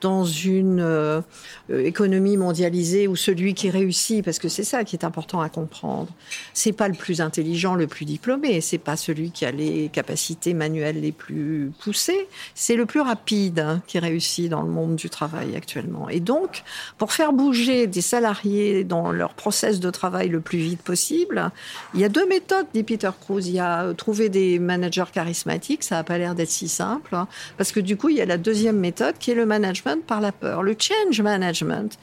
Speaker 6: dans une euh, économie mondialisée où celui qui réussit, parce que c'est ça qui est important à comprendre, c'est pas le plus intelligent, le plus diplômé, c'est pas celui qui a les capacités manuelles les plus poussées, c'est le plus rapide hein, qui réussit dans le monde du travail actuellement. Et donc, pour faire bouger des salariés dans leur process de travail le plus vite possible, il y a deux méthodes, dit Peter Cruz. Il y a euh, trouver des managers charismatiques, ça n'a pas l'air d'être si simple, hein, parce que du coup, il y a la deuxième méthode qui est le management par la peur. Le change management,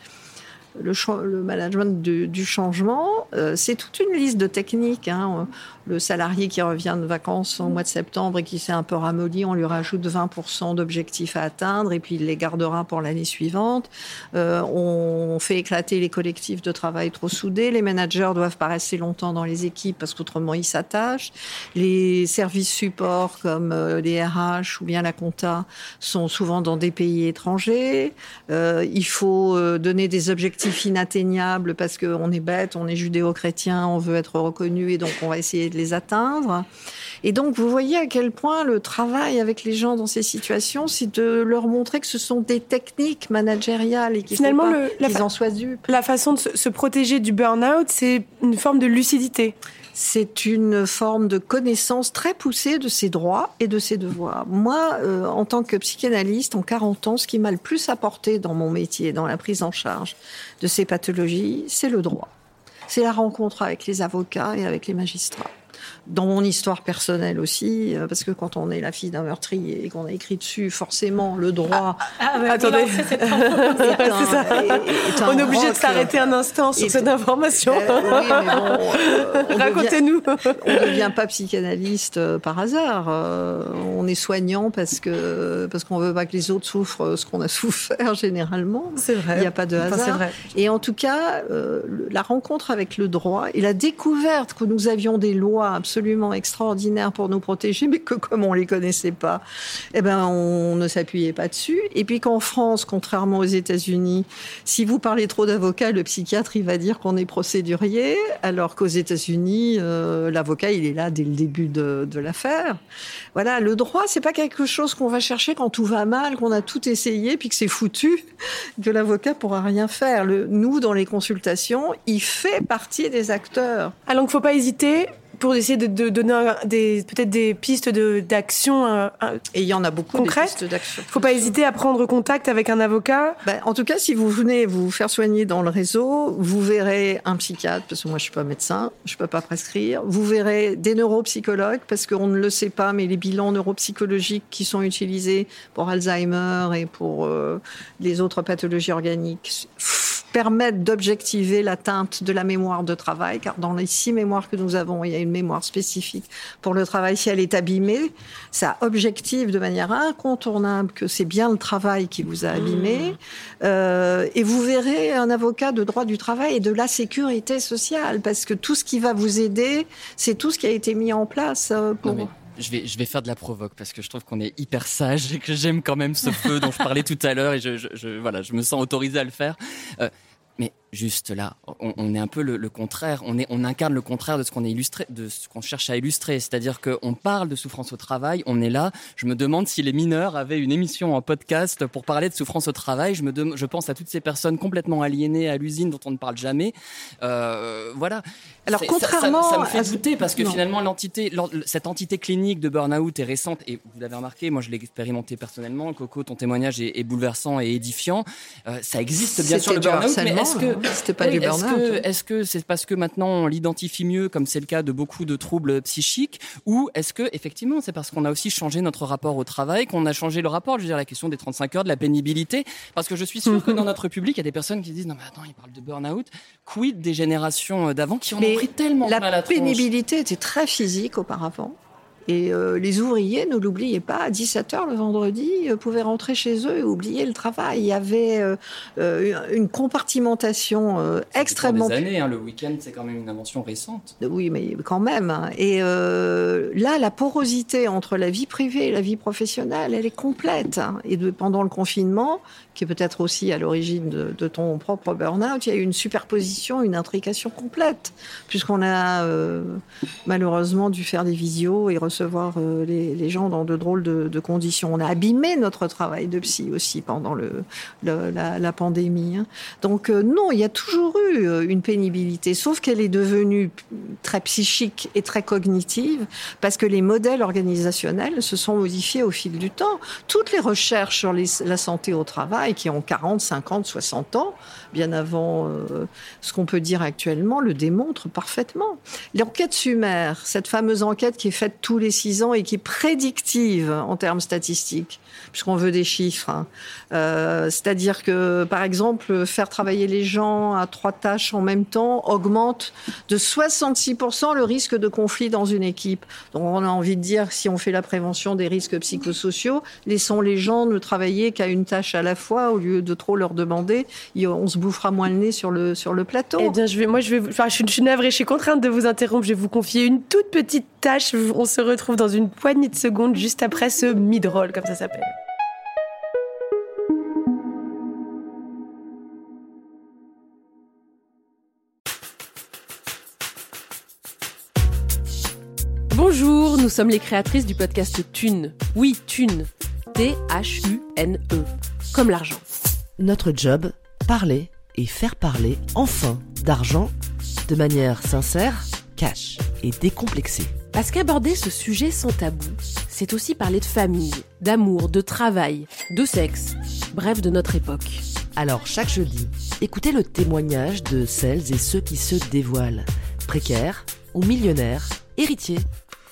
Speaker 6: le, le management du, changement, euh, c'est toute une liste de techniques. Hein le salarié qui revient de vacances au mois de septembre et qui s'est un peu ramolli, on lui rajoute 20% d'objectifs à atteindre et puis il les gardera pour l'année suivante. Euh, on fait éclater les collectifs de travail trop soudés. Les managers doivent pas rester longtemps dans les équipes parce qu'autrement ils s'attachent. Les services supports comme euh, les RH ou bien la compta sont souvent dans des pays étrangers. Euh, il faut donner des objectifs inatteignables parce qu'on est bête, on est judéo-chrétien, on veut être reconnu et donc on va essayer les atteindre. Et donc, vous voyez à quel point le travail avec les gens dans ces situations, c'est de leur montrer que ce sont des techniques managériales et qu'ils
Speaker 3: Finalement,
Speaker 6: en soient dupes.
Speaker 3: La façon de se protéger du burn-out, c'est une forme de lucidité.
Speaker 6: C'est une forme de connaissance très poussée de ses droits et de ses devoirs. Moi, euh, en tant que psychanalyste, en 40 ans, ce qui m'a le plus apporté dans mon métier, dans la prise en charge de ces pathologies, c'est le droit. C'est la rencontre avec les avocats et avec les magistrats dans mon histoire personnelle aussi, euh, parce que quand on est la fille d'un meurtrier et qu'on a écrit dessus, forcément, le droit.
Speaker 3: Ah, ah, attendez. on est obligé de s'arrêter un instant sur cette information.
Speaker 6: Euh,
Speaker 3: Racontez-nous.
Speaker 6: on ne devient pas psychanalyste euh, par hasard. on est soignant parce que parce qu'on veut pas que les autres souffrent ce qu'on a souffert généralement.
Speaker 3: C'est vrai.
Speaker 6: Il n'y a pas de hasard. vrai. Et en tout cas, la rencontre avec le droit et la découverte que nous avions des lois absolument extraordinaires pour nous protéger, mais que comme on les connaissait pas, eh ben on ne s'appuyait pas dessus. Et puis qu'en France, contrairement aux États-Unis, si vous parlez trop d'avocat, le psychiatre il va dire qu'on est procédurier, alors qu'aux États-Unis, euh, l'avocat il est là dès le début de, l'affaire. Voilà, le droit c'est pas quelque chose qu'on va chercher quand tout va mal, qu'on a tout essayé puis que c'est foutu, que l'avocat pourra rien faire. Le, nous dans les consultations, il fait partie des acteurs.
Speaker 3: Alors il faut pas hésiter pour essayer de, donner des, peut-être des pistes d'action. Euh,
Speaker 6: et il y en a beaucoup
Speaker 3: concrètes.
Speaker 6: Il d'action.
Speaker 3: Faut pas hésiter à prendre contact avec un avocat.
Speaker 6: Ben, en tout cas, si vous venez vous faire soigner dans le réseau, vous verrez un psychiatre, parce que moi je suis pas médecin, je peux pas prescrire. Vous verrez des neuropsychologues, parce qu'on ne le sait pas, mais les bilans neuropsychologiques qui sont utilisés pour Alzheimer et pour euh, les autres pathologies organiques permettent d'objectiver l'atteinte de la mémoire de travail, car dans les six mémoires que nous avons, il y a une mémoire spécifique pour le travail. Si elle est abîmée, ça objective de manière incontournable que c'est bien le travail qui vous a abîmé. Mmh. Euh, et vous verrez un avocat de droit du travail et de la sécurité sociale, parce que tout ce qui va vous aider, c'est tout ce qui a été mis en place euh, pour
Speaker 5: je vais, je vais faire de la provoque parce que je trouve qu'on est hyper sage et que j'aime quand même ce feu dont je parlais tout à l'heure et je, je, je, voilà, je me sens autorisé à le faire. Euh, mais juste là, on, est un peu le, contraire. On, est, on incarne le contraire de ce qu'on est illustré, de ce qu'on cherche à illustrer. C'est-à-dire qu'on parle de souffrance au travail. On est là. Je me demande si les mineurs avaient une émission en podcast pour parler de souffrance au travail. Je me je pense à toutes ces personnes complètement aliénées à l'usine dont on ne parle jamais. Euh, voilà.
Speaker 6: Alors contrairement,
Speaker 5: ça, me fait douter parce que finalement l'entité, cette entité clinique de burn-out est récente et vous l'avez remarqué. Moi, je l'ai expérimenté personnellement. Coco, ton témoignage est, bouleversant et édifiant. Euh, ça existe bien sûr le burn-out, mais est-ce que
Speaker 6: c'était pas du burn-out.
Speaker 5: Est-ce que c'est parce que maintenant on l'identifie mieux, comme c'est le cas de beaucoup de troubles psychiques, ou est-ce que effectivement c'est parce qu'on a aussi changé notre rapport au travail, qu'on a changé le rapport, je veux dire la question des 35 heures, de la pénibilité, parce que je suis sûr que dans notre public il y a des personnes qui disent non mais attends, il parle de burn-out, quid des générations d'avant qui ont pris tellement
Speaker 6: la
Speaker 5: mal à
Speaker 6: La pénibilité était très physique auparavant. Et euh, les ouvriers, ne l'oubliez pas, à 17h le vendredi, euh, pouvaient rentrer chez eux et oublier le travail. Il y avait euh, une compartimentation extrêmement...
Speaker 5: des années, hein, le week-end, c'est quand même une invention récente.
Speaker 6: Oui, mais quand même. Hein. Et là, la porosité entre la vie privée et la vie professionnelle, elle est complète. Hein. Et de, pendant le confinement, qui est peut-être aussi à l'origine de, ton propre burn-out, il y a eu une superposition, une intrication complète, puisqu'on a malheureusement dû faire des visios et recevoir euh, les, gens dans de drôles de, conditions. On a abîmé notre travail de psy aussi pendant la, pandémie. Hein. Donc euh, non, il y a toujours eu euh, une pénibilité, sauf qu'elle est devenue très psychique et très cognitive parce que les modèles organisationnels se sont modifiés au fil du temps. Toutes les recherches sur la santé au travail qui ont 40, 50, 60 ans, bien avant ce qu'on peut dire actuellement, le démontrent parfaitement. L'enquête Sumer, cette fameuse enquête qui est faite tous les six ans et qui est prédictive en termes statistiques, puisqu'on veut des chiffres. Hein. Euh, c'est-à-dire que, par exemple, faire travailler les gens à trois tâches en même temps augmente de 66% le risque de conflit dans une équipe. Donc on a envie de dire, si on fait la prévention des risques psychosociaux, laissons les gens ne travailler qu'à une tâche à la fois au lieu de trop leur demander. On se bouffera moins le nez sur le, sur le plateau.
Speaker 3: Eh bien, je vais, moi, je vais, enfin, je suis, je suis navrée, je suis contrainte de vous interrompre. Je vais vous confier une toute petite tâche. On se retrouve dans une poignée de secondes juste après ce mid-roll, comme ça s'appelle. Bonjour, nous sommes les créatrices du podcast Thune. Oui, Thune. T-H-U-N-E. Comme l'argent.
Speaker 7: Notre job, parler et faire parler enfin d'argent de manière sincère, cash et décomplexée.
Speaker 3: Parce qu'aborder ce sujet sans tabou, c'est aussi parler de famille, d'amour, de travail, de sexe, bref de notre époque.
Speaker 7: Alors chaque jeudi, écoutez le témoignage de celles et ceux qui se dévoilent, précaires ou millionnaires, héritiers,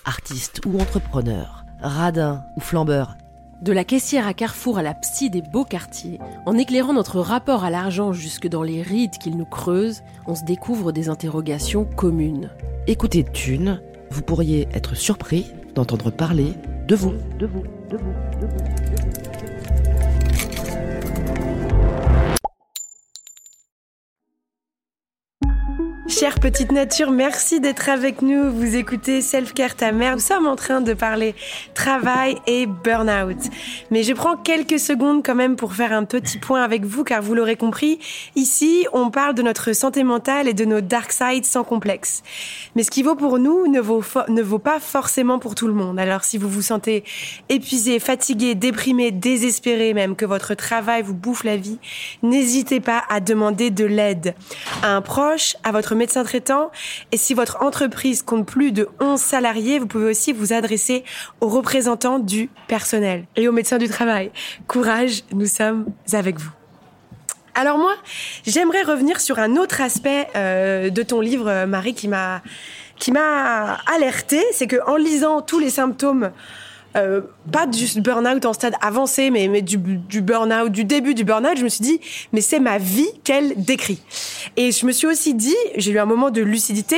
Speaker 7: artistes ou entrepreneurs, radins ou flambeurs.
Speaker 3: De la caissière à Carrefour à la psy des beaux quartiers, en éclairant notre rapport à l'argent jusque dans les rides qu'il nous creuse, on se découvre des interrogations communes.
Speaker 7: Écoutez Thune vous pourriez être surpris d'entendre parler de vous, de vous, de vous, de vous.
Speaker 3: Chère petite nature, merci d'être avec nous. Vous écoutez Self Care ta mère. Nous sommes en train de parler travail et burn-out. Mais je prends quelques secondes quand même pour faire un petit point avec vous car vous l'aurez compris, ici on parle de notre santé mentale et de nos dark sides sans complexe. Mais ce qui vaut pour nous ne vaut, ne vaut pas forcément pour tout le monde. Alors si vous vous sentez épuisé, fatigué, déprimé, désespéré même, que votre travail vous bouffe la vie, n'hésitez pas à demander de l'aide à un proche, à votre médecin traitant. Et si votre entreprise compte plus de 11 salariés, vous pouvez aussi vous adresser aux représentants du personnel et aux médecins du travail. Courage, nous sommes avec vous. Alors moi, j'aimerais revenir sur un autre aspect euh, de ton livre, Marie, qui m'a qui m'a alerté, c'est que en lisant tous les symptômes euh, pas du burn-out en stade avancé, mais, du, du burn-out, du début du burn-out, je me suis dit, mais c'est ma vie qu'elle décrit. Et je me suis aussi dit, j'ai eu un moment de lucidité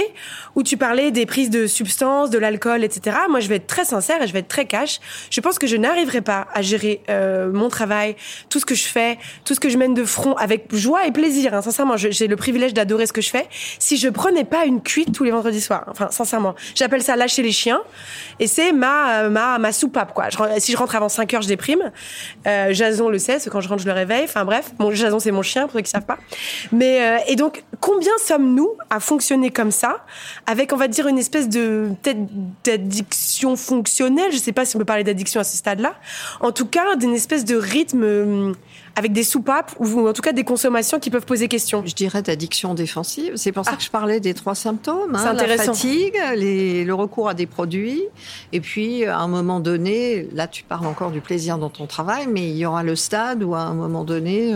Speaker 3: où tu parlais des prises de substances, de l'alcool, etc. Moi, je vais être très sincère et je vais être très cash. Je pense que je n'arriverai pas à gérer euh, mon travail, tout ce que je fais, tout ce que je mène de front avec joie et plaisir. Hein. Sincèrement, j'ai le privilège d'adorer ce que je fais. Si je prenais pas une cuite tous les vendredis soirs, enfin, sincèrement, j'appelle ça lâcher les chiens. Et c'est ma, ma, ma soupape, quoi. Si je rentre avant 5 heures, je déprime. Euh, Jason le sait, quand je rentre, je le réveille. Enfin bref, mon Jason, c'est mon chien, pour ceux qui savent pas. Mais, euh, et donc, combien sommes-nous à fonctionner comme ça, avec, on va dire, une espèce de, peut-être, d'addiction fonctionnelle? Je sais pas si on peut parler d'addiction à ce stade-là. En tout cas, d'une espèce de rythme, euh, avec des soupapes ou en tout cas des consommations qui peuvent poser question.
Speaker 6: Je dirais d'addiction défensive. C'est pour ça
Speaker 3: Ah.
Speaker 6: que je parlais des trois symptômes.
Speaker 3: C'est
Speaker 6: hein, la
Speaker 3: intéressant.
Speaker 6: fatigue, les- le recours à des produits. Et puis, à un moment donné, là, tu parles encore du plaisir dans ton travail, mais il y aura le stade où, à un moment donné,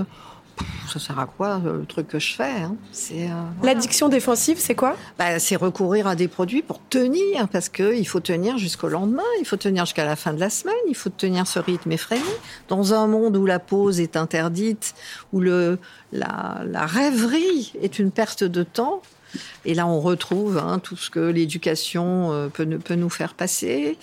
Speaker 6: ça sert à quoi euh, le truc que je fais hein? C'est euh, voilà.
Speaker 3: L'addiction défensive, c'est quoi?
Speaker 6: Bah, c'est recourir à des produits pour tenir, parce que il faut tenir jusqu'au lendemain, il faut tenir jusqu'à la fin de la semaine, il faut tenir ce rythme effréné. Dans un monde où la pause est interdite, où le, la, la rêverie est une perte de temps, et là on retrouve hein, tout ce que l'éducation euh, peut, ne- peut nous faire passer.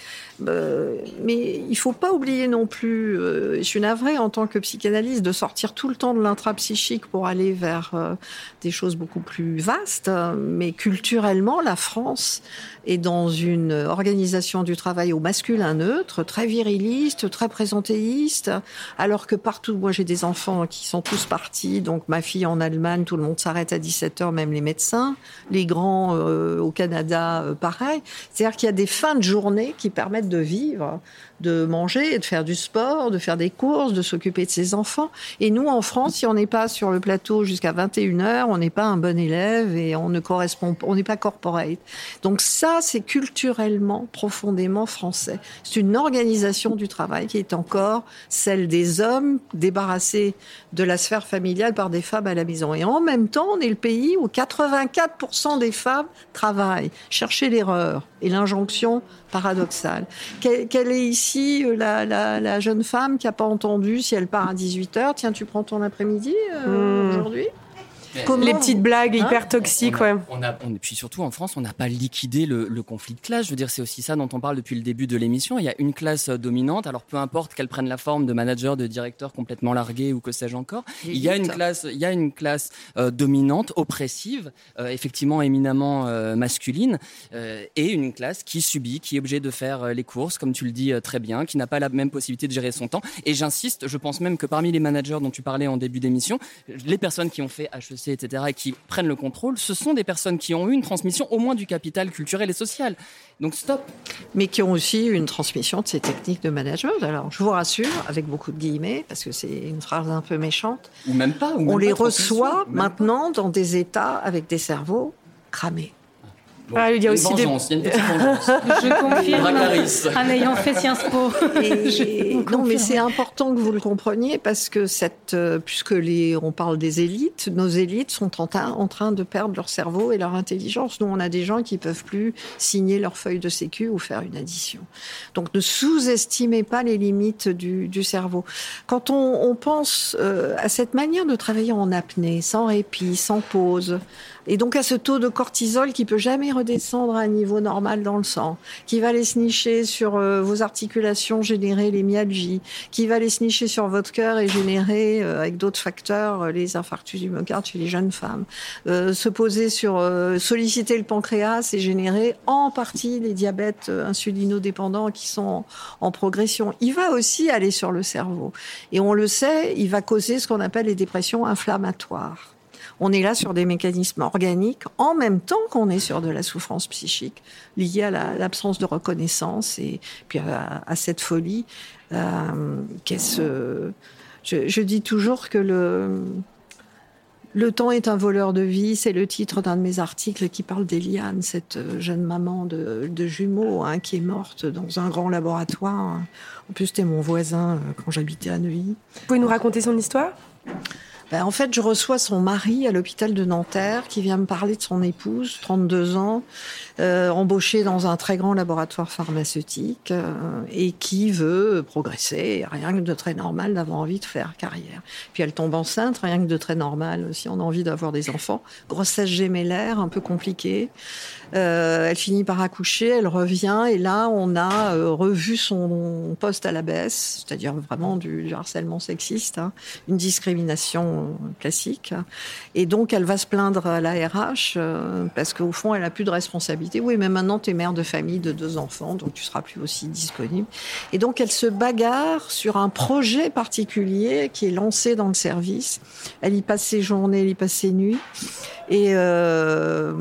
Speaker 6: Euh, mais il faut pas oublier non plus, euh, je suis navrée en tant que psychanalyste, de sortir tout le temps de l'intrapsychique pour aller vers des choses beaucoup plus vastes. Mais culturellement, la France est dans une organisation du travail au masculin neutre, très viriliste, très présentéiste, alors que partout, moi j'ai des enfants qui sont tous partis, donc ma fille en Allemagne, tout le monde s'arrête à 17h, même les médecins, les grands euh, au Canada, euh, pareil. C'est-à-dire qu'il y a des fins de journée qui permettent de vivre, de manger, de faire du sport, de faire des courses, de s'occuper de ses enfants. Et nous, en France, si on n'est pas sur le plateau jusqu'à 21h, on n'est pas un bon élève et on ne correspond, on n'est pas corporate. Donc ça, c'est culturellement profondément français. C'est une organisation du travail qui est encore celle des hommes débarrassés de la sphère familiale par des femmes à la maison. Et en même temps, on est le pays où 84% des femmes travaillent. Cherchez l'erreur et l'injonction paradoxale. Quelle, quelle est ici euh, la, la- la jeune femme qui n'a pas entendu si elle part à 18h Tiens, tu prends ton après-midi euh,
Speaker 3: Hmm.
Speaker 6: aujourd'hui? Comment
Speaker 3: Les petites blagues
Speaker 6: Hein
Speaker 3: hyper toxiques,
Speaker 5: on a-
Speaker 3: ouais.
Speaker 5: On a, on- et puis surtout en France, on n'a pas liquidé le, le conflit de classe. Je veux dire, c'est aussi ça dont on parle depuis le début de l'émission. Il y a une classe euh, dominante. Alors peu importe qu'elle prenne la forme de manager, de directeur complètement largué ou que sais-je encore, il y a une classe, il y a une classe euh, dominante, oppressive, euh, effectivement éminemment euh, masculine, euh, et une classe qui subit, qui est obligée de faire euh, les courses, comme tu le dis euh, très bien, qui n'a pas la même possibilité de gérer son temps. Et j'insiste, je pense même que parmi les managers dont tu parlais en début d'émission, les personnes qui ont fait HEC, etc., et qui prennent le contrôle, ce sont des personnes qui ont eu une transmission au moins du capital culturel et social. Donc stop.
Speaker 6: mais qui ont aussi une transmission de ces techniques de management. Alors, je vous rassure, avec beaucoup de guillemets, parce que c'est une phrase un peu méchante,
Speaker 5: Ou même pas. ou même
Speaker 6: on les
Speaker 5: pas
Speaker 6: reçoit maintenant dans des états avec des cerveaux cramés.
Speaker 5: Bon,
Speaker 3: Ah, il y a aussi des-
Speaker 5: vengeance, il y a une petite vengeance.
Speaker 4: Je confirme. En ayant fait Sciences Po.
Speaker 6: Et- non, mais c'est important que vous le compreniez parce que cette, euh, puisque les, on parle des élites, nos élites sont en, train- en train de perdre leur cerveau et leur intelligence. Nous, on a des gens qui peuvent plus signer leur feuille de sécu ou faire une addition. Donc, ne sous-estimez pas les limites du, du cerveau. Quand on, on pense euh, à cette manière de travailler en apnée, sans répit, sans pause, et donc à ce taux de cortisol qui peut jamais redescendre à un niveau normal dans le sang, qui va aller se nicher sur euh, vos articulations, générer les myalgies, qui va aller se nicher sur votre cœur et générer, euh, avec d'autres facteurs, euh, les infarctus du myocarde chez les jeunes femmes, Euh, se poser sur euh, solliciter le pancréas et générer en partie les diabètes insulinodépendants qui sont en progression. Il va aussi aller sur le cerveau. Et on le sait, il va causer ce qu'on appelle les dépressions inflammatoires. On est là sur des mécanismes organiques en même temps qu'on est sur de la souffrance psychique liée à la- l'absence de reconnaissance et puis à, cette folie. Euh, je, dis toujours que le, le temps est un voleur de vie, c'est le titre d'un de mes articles qui parle d'Eliane, cette jeune maman de, jumeaux hein, qui est morte dans un grand laboratoire. En plus, c'était mon voisin euh, quand j'habitais à Neuilly.
Speaker 3: Vous pouvez nous raconter son histoire?
Speaker 6: En fait, je reçois son mari à l'hôpital de Nanterre qui vient me parler de son épouse, 32 ans, euh, embauchée dans un très grand laboratoire pharmaceutique euh, et qui veut progresser. Rien que de très normal d'avoir envie de faire carrière. Puis elle tombe enceinte, rien que de très normal si on a envie d'avoir des enfants. Grossesse gémellaire, un peu compliquée. Euh, elle finit par accoucher, elle revient et là on a revu son poste à la baisse, c'est-à-dire vraiment du, harcèlement sexiste, hein, une discrimination classique. Et donc elle va se plaindre à la RH parce qu'au fond elle a plus de responsabilité. Oui, mais maintenant tu es mère de famille de deux enfants, donc tu seras plus aussi disponible. Et donc elle se bagarre sur un projet particulier qui est lancé dans le service. Elle y passe ses journées, elle y passe ses nuits. Et, euh,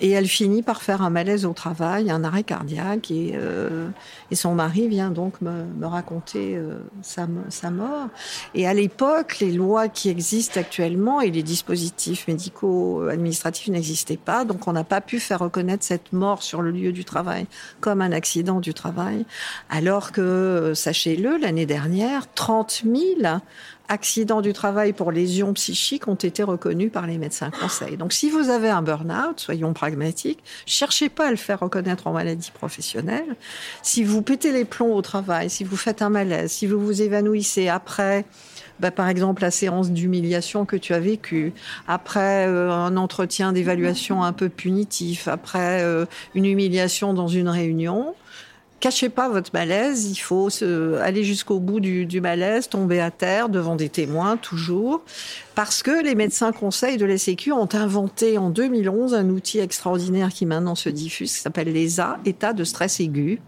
Speaker 6: et elle finit par faire un malaise au travail, un arrêt cardiaque. Et, euh, et son mari vient donc me, me raconter euh, sa, sa mort. Et à l'époque, les lois qui existent actuellement et les dispositifs médicaux administratifs n'existaient pas. Donc on n'a pas pu faire reconnaître cette mort sur le lieu du travail comme un accident du travail. Alors que, sachez-le, l'année dernière, 30 000 accidents du travail pour lésions psychiques ont été reconnus par les médecins conseils. Donc si vous avez un burn-out, soyons pragmatiques, cherchez pas à le faire reconnaître en maladie professionnelle. Si vous pétez les plombs au travail, si vous faites un malaise, si vous vous évanouissez après bah, par exemple la séance d'humiliation que tu as vécue, après euh, un entretien d'évaluation un peu punitif, après euh, une humiliation dans une réunion, cachez pas votre malaise, il faut se, aller jusqu'au bout du, du, malaise, tomber à terre devant des témoins toujours, parce que les médecins conseils de la Sécu ont inventé en 2011 un outil extraordinaire qui maintenant se diffuse, qui s'appelle l'ESA, état de stress aigu.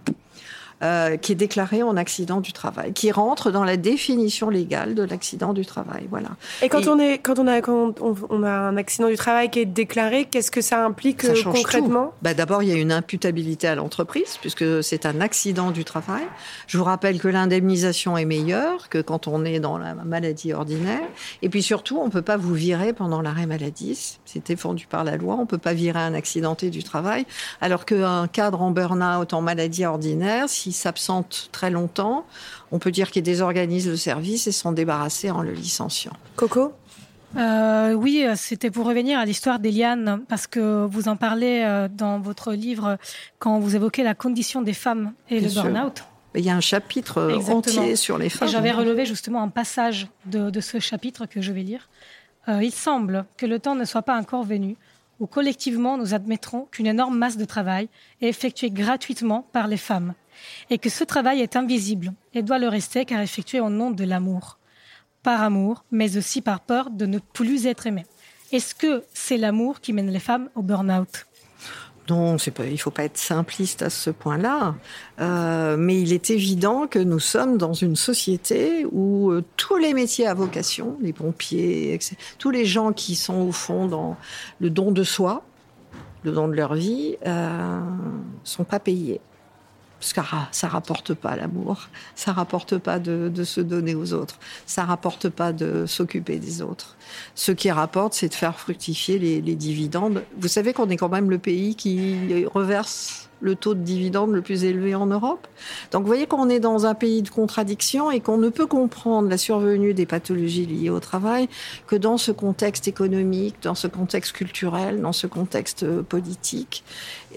Speaker 6: Euh, qui est déclaré en accident du travail, qui rentre dans la définition légale de l'accident du travail. Voilà.
Speaker 3: Et quand Et, on est, quand on a, quand on, on, a un accident du travail qui est déclaré, qu'est-ce que ça implique
Speaker 6: ça change
Speaker 3: concrètement?
Speaker 6: bah, D'abord, il y a une imputabilité à l'entreprise puisque c'est un accident du travail. Je vous rappelle que l'indemnisation est meilleure que quand on est dans la maladie ordinaire. Et puis surtout, on peut pas vous virer pendant l'arrêt maladie. C'est défendu par la loi. On peut pas virer un accidenté du travail, alors qu'un cadre en burn-out en maladie ordinaire, si s'absente très longtemps, on peut dire qu'il désorganise le service et s'en débarrasser en le licenciant.
Speaker 3: Coco
Speaker 4: euh, oui, c'était pour revenir à l'histoire d'Eliane, parce que vous en parlez euh, dans votre livre quand vous évoquez la condition des femmes et
Speaker 6: Bien
Speaker 4: le burn-out.
Speaker 6: Il y a un chapitre
Speaker 4: Exactement.
Speaker 6: entier sur les femmes.
Speaker 4: Et j'avais relevé justement un passage de, de, ce chapitre que je vais lire. Euh, il semble que le temps ne soit pas encore venu où collectivement nous admettrons qu'une énorme masse de travail est effectuée gratuitement par les femmes et que ce travail est invisible et doit le rester car effectué au nom de l'amour. Par amour, mais aussi par peur de ne plus être aimé. Est-ce que c'est l'amour qui mène les femmes au burn-out?
Speaker 6: Non, il ne faut pas être simpliste à ce point-là, euh, mais il est évident que nous sommes dans une société où euh, tous les métiers à vocation, les pompiers, etc., tous les gens qui sont au fond dans le don de soi, le don de leur vie, euh, sont pas payés parce que ça rapporte pas l'amour, ça rapporte pas de, de, se donner aux autres, ça rapporte pas de s'occuper des autres. Ce qui rapporte, c'est de faire fructifier les, les dividendes. Vous savez qu'on est quand même le pays qui reverse le taux de dividende le plus élevé en Europe. Donc vous voyez qu'on est dans un pays de contradiction et qu'on ne peut comprendre la survenue des pathologies liées au travail que dans ce contexte économique, dans ce contexte culturel, dans ce contexte politique.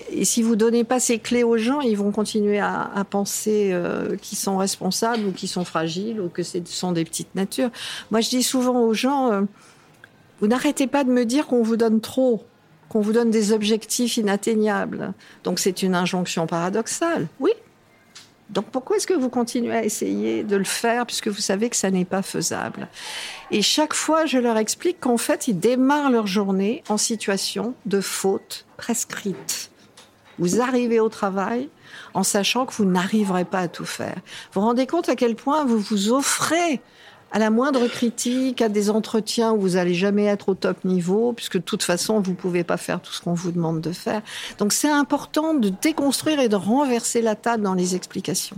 Speaker 6: Et si vous donnez pas ces clés aux gens, ils vont continuer à, à penser euh, qu'ils sont responsables ou qu'ils sont fragiles ou que ce sont des petites natures. Moi, je dis souvent aux gens, euh, vous n'arrêtez pas de me dire qu'on vous donne trop qu'on vous donne des objectifs inatteignables. Donc c'est une injonction paradoxale. Oui. Donc pourquoi est-ce que vous continuez à essayer de le faire puisque vous savez que ça n'est pas faisable? Et chaque fois, je leur explique qu'en fait, ils démarrent leur journée en situation de faute prescrite. Vous arrivez au travail en sachant que vous n'arriverez pas à tout faire. Vous vous rendez compte à quel point vous vous offrez à la moindre critique, à des entretiens où vous allez jamais être au top niveau, puisque de toute façon, vous pouvez pas faire tout ce qu'on vous demande de faire. Donc, c'est important de déconstruire et de renverser la table dans les explications.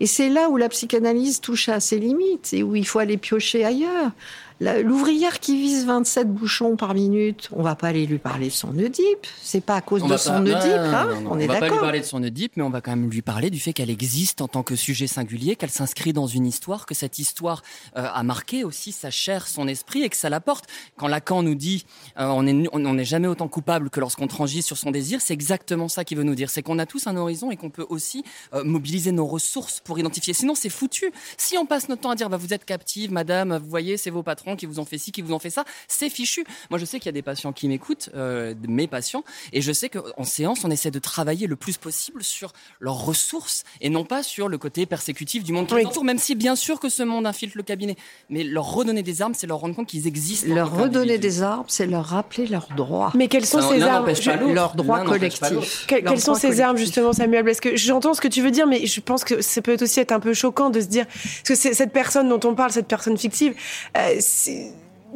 Speaker 6: Et c'est là où la psychanalyse touche à ses limites et où il faut aller piocher ailleurs. L'ouvrière qui vise 27 bouchons par minute, on va pas aller lui parler de son Oedipe. C'est pas à cause
Speaker 5: On
Speaker 6: de son
Speaker 5: pas-
Speaker 6: Oedipe,
Speaker 5: non,
Speaker 6: hein
Speaker 5: non, non,
Speaker 6: on est
Speaker 5: va pas lui
Speaker 6: d'accord.
Speaker 5: parler de son Oedipe, mais on va quand même lui parler du fait qu'elle existe en tant que sujet singulier, qu'elle s'inscrit dans une histoire, que cette histoire euh, a marqué aussi sa chair, son esprit, et que ça l'apporte. Quand Lacan nous dit euh, on est on n'est jamais autant coupable que lorsqu'on transige sur son désir, c'est exactement ça qu'il veut nous dire. C'est qu'on a tous un horizon et qu'on peut aussi euh, mobiliser nos ressources pour identifier. Sinon, c'est foutu. Si on passe notre temps à dire bah, vous êtes captive, madame, vous voyez, c'est vos patrons qui vous ont fait ci, qui vous ont fait ça, c'est fichu. Moi, je sais qu'il y a des patients qui m'écoutent, euh, mes patients, et je sais qu'en séance, on essaie de travailler le plus possible sur leurs ressources et non pas sur le côté persécutif du monde qui
Speaker 3: Oui.
Speaker 5: les entoure, même si bien sûr que ce monde infiltre le cabinet. Mais leur redonner des armes, c'est leur rendre compte qu'ils existent. en
Speaker 6: Leur redonner des armes, c'est leur rappeler leurs droits.
Speaker 3: Mais quelles sont
Speaker 5: Ça,
Speaker 3: ces armes
Speaker 6: leurs droits collectifs.
Speaker 3: Que- quelles sont ces armes justement, Samuel Parce que j'entends ce que tu veux dire, mais je pense que ça peut aussi être un peu choquant de se dire parce que cette personne dont on parle, cette personne fictive, euh,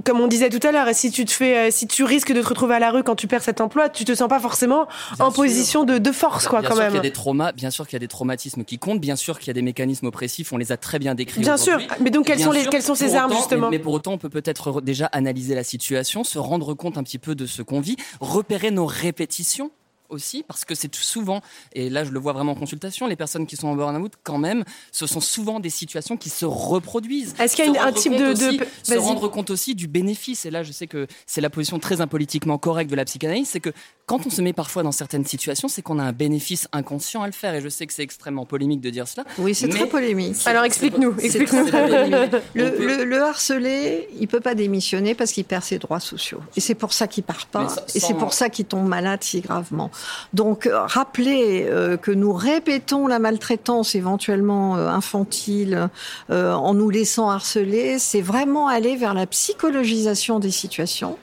Speaker 3: comme on disait tout à l'heure, si tu te fais, euh, si tu risques de te retrouver à la rue quand tu perds cet emploi, tu te sens pas forcément
Speaker 5: Bien
Speaker 3: en
Speaker 5: sûr.
Speaker 3: position de, de force, quoi,
Speaker 5: bien
Speaker 3: quand
Speaker 5: sûr
Speaker 3: même.
Speaker 5: qu'il y a des traumas, bien sûr qu'il y a des traumatismes qui comptent, bien sûr qu'il y a des mécanismes oppressifs, on les a très bien décrits.
Speaker 3: Bien sûr, mais donc quelles sont les, quelles sont ces armes
Speaker 5: autant-
Speaker 3: justement
Speaker 5: mais, mais pour autant, on peut peut-être re- déjà analyser la situation, se rendre compte un petit peu de ce qu'on vit, repérer nos répétitions aussi, parce que c'est souvent, et là je le vois vraiment en consultation, les personnes qui sont en burn-out, quand même, ce sont souvent des situations qui se reproduisent.
Speaker 3: Est-ce qu'il y a un type de-
Speaker 5: aussi-
Speaker 3: de-
Speaker 5: Se rendre compte aussi du bénéfice, et là je sais que c'est la position très impolitiquement correcte de la psychanalyse, c'est que quand on se met parfois dans certaines situations, c'est qu'on a un bénéfice inconscient à le faire, et je sais que c'est extrêmement polémique de dire cela.
Speaker 6: Oui, c'est très polémique.
Speaker 3: Alors explique-nous,
Speaker 6: polémique. Le, le- le harcelé, il peut pas démissionner parce qu'il perd ses droits sociaux. Et c'est pour ça qu'il part pas. Et c'est pour ça qu'il tombe malade si gravement. Donc, euh, rappeler euh, que nous répétons la maltraitance éventuellement euh, infantile en nous laissant harceler, c'est vraiment aller vers la psychologisation des situations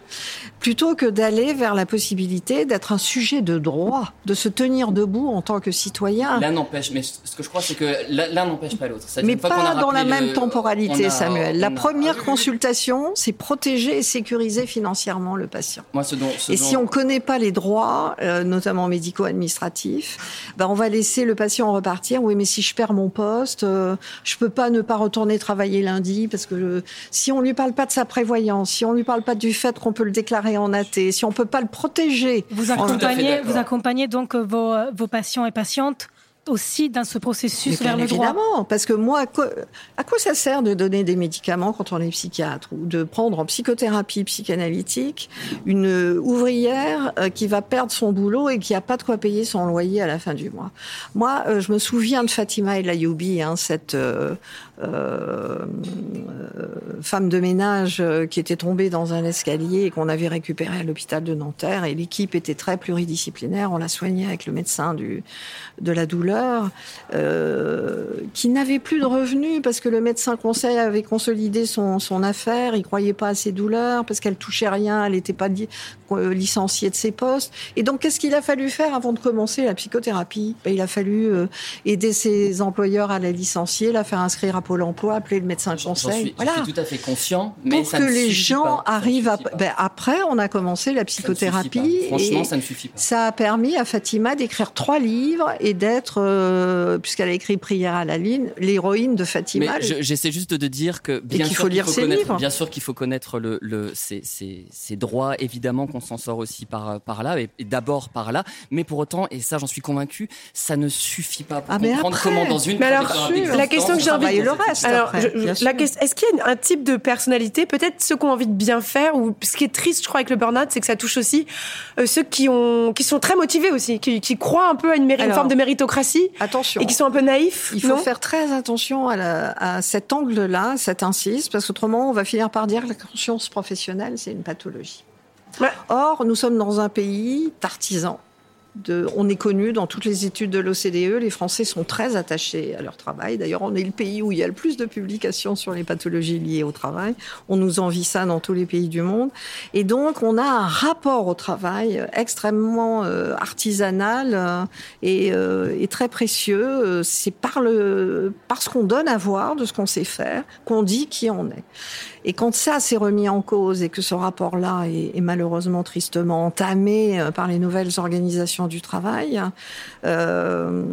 Speaker 6: plutôt que d'aller vers la possibilité d'être un sujet de droit, de se tenir debout en tant que citoyen.
Speaker 5: L'un n'empêche, mais ce que je crois, c'est que l'un n'empêche pas l'autre.
Speaker 6: Mais pas
Speaker 5: a
Speaker 6: dans la même
Speaker 5: le-
Speaker 6: temporalité,
Speaker 5: a-
Speaker 6: Samuel. La
Speaker 5: a-
Speaker 6: première
Speaker 5: Ah oui, oui, oui.
Speaker 6: consultation, c'est protéger et sécuriser financièrement le patient.
Speaker 5: Moi, ce dont, ce
Speaker 6: Et
Speaker 5: dont-
Speaker 6: si on connaît pas les droits, euh, notamment médico-administratifs, ben on va laisser le patient repartir. Oui, mais si je perds mon poste, euh, je peux pas ne pas retourner travailler lundi parce que euh, si on lui parle pas de sa prévoyance, si on lui parle pas du fait qu'on peut le déclarer en athée, si on peut pas le protéger,
Speaker 4: Vous accompagnez,
Speaker 5: d'accord.
Speaker 4: vous accompagnez donc vos, vos patients et patientes aussi dans ce processus
Speaker 6: Mais
Speaker 4: vers le droit.
Speaker 6: évidemment, parce que moi, à quoi, à quoi ça sert de donner des médicaments quand on est psychiatre ou de prendre en psychothérapie psychanalytique une ouvrière euh, qui va perdre son boulot et qui a pas de quoi payer son loyer à la fin du mois? Moi, euh, je me souviens de Fatima El Ayoubi, hein, cette euh, femme de ménage qui était tombée dans un escalier et qu'on avait récupérée à l'hôpital de Nanterre et l'équipe était très pluridisciplinaire. On l'a soignée avec le médecin du, de la douleur, euh, qui n'avait plus de revenus parce que le médecin conseil avait consolidé son, son affaire, il croyait pas à ses douleurs parce qu'elle touchait rien, elle n'était pas li- euh, licenciée de ses postes. Et donc, qu'est-ce qu'il a fallu faire avant de commencer la psychothérapie? Ben, Il a fallu euh, aider ses employeurs à la licencier, la faire inscrire à Pôle emploi, appeler le médecin conseil.
Speaker 5: suis,
Speaker 6: voilà
Speaker 5: j'en suis tout à fait conscient, mais
Speaker 6: pour
Speaker 5: ça
Speaker 6: que
Speaker 5: ne
Speaker 6: les gens
Speaker 5: pas.
Speaker 6: Arrivent à... Ben, après, on a commencé la psychothérapie.
Speaker 5: Franchement,
Speaker 6: et
Speaker 5: ça ne suffit pas.
Speaker 6: ça a permis à Fatima d'écrire trois livres et d'être, euh, puisqu'elle a écrit Prière à la ligne, l'héroïne de Fatima.
Speaker 5: Mais je- j'essaie juste de dire que bien
Speaker 6: qu'il
Speaker 5: sûr
Speaker 6: faut
Speaker 5: qu'il
Speaker 6: lire
Speaker 5: faut
Speaker 6: ses
Speaker 5: connaître, bien sûr qu'il faut connaître le, le ces, ces, ces droits. Évidemment qu'on s'en sort aussi par par là et, et d'abord par là. Mais pour autant, et ça j'en suis convaincu, ça ne suffit pas pour
Speaker 6: Ah, mais
Speaker 5: comprendre
Speaker 6: après-
Speaker 5: comment dans une
Speaker 3: Mais alors, la question que j'ai envie de-
Speaker 6: le reste.
Speaker 3: Alors,
Speaker 6: après,
Speaker 3: je-
Speaker 6: bien
Speaker 3: la question, est-ce qu'il y a un type de personnalité, peut-être ceux qui ont envie de bien faire, ou ce qui est triste, je crois, avec le burn-out, c'est que ça touche aussi euh, ceux qui ont, qui sont très motivés aussi, qui, qui croient un peu à une, méri- une
Speaker 6: Alors,
Speaker 3: forme de méritocratie
Speaker 6: Attention.
Speaker 3: et qui sont un peu naïfs.
Speaker 6: Il faut
Speaker 3: non
Speaker 6: faire très attention à, la- à cet angle-là, cette incise, parce qu'autrement, on va finir par dire que la conscience professionnelle, c'est une pathologie.
Speaker 3: Ouais.
Speaker 6: Or, nous sommes dans un pays d'artisans. On est connu dans toutes les études de l'OCDE, les Français sont très attachés à leur travail. D'ailleurs, on est le pays où il y a le plus de publications sur les pathologies liées au travail. On nous envie ça dans tous les pays du monde. Et donc, on a un rapport au travail extrêmement euh, artisanal euh, et, euh, et très précieux. C'est par le, parce qu'on donne à voir de ce qu'on sait faire qu'on dit qui on est. Et quand ça s'est remis en cause et que ce rapport-là est, malheureusement tristement entamé euh, par les nouvelles organisations du travail, euh,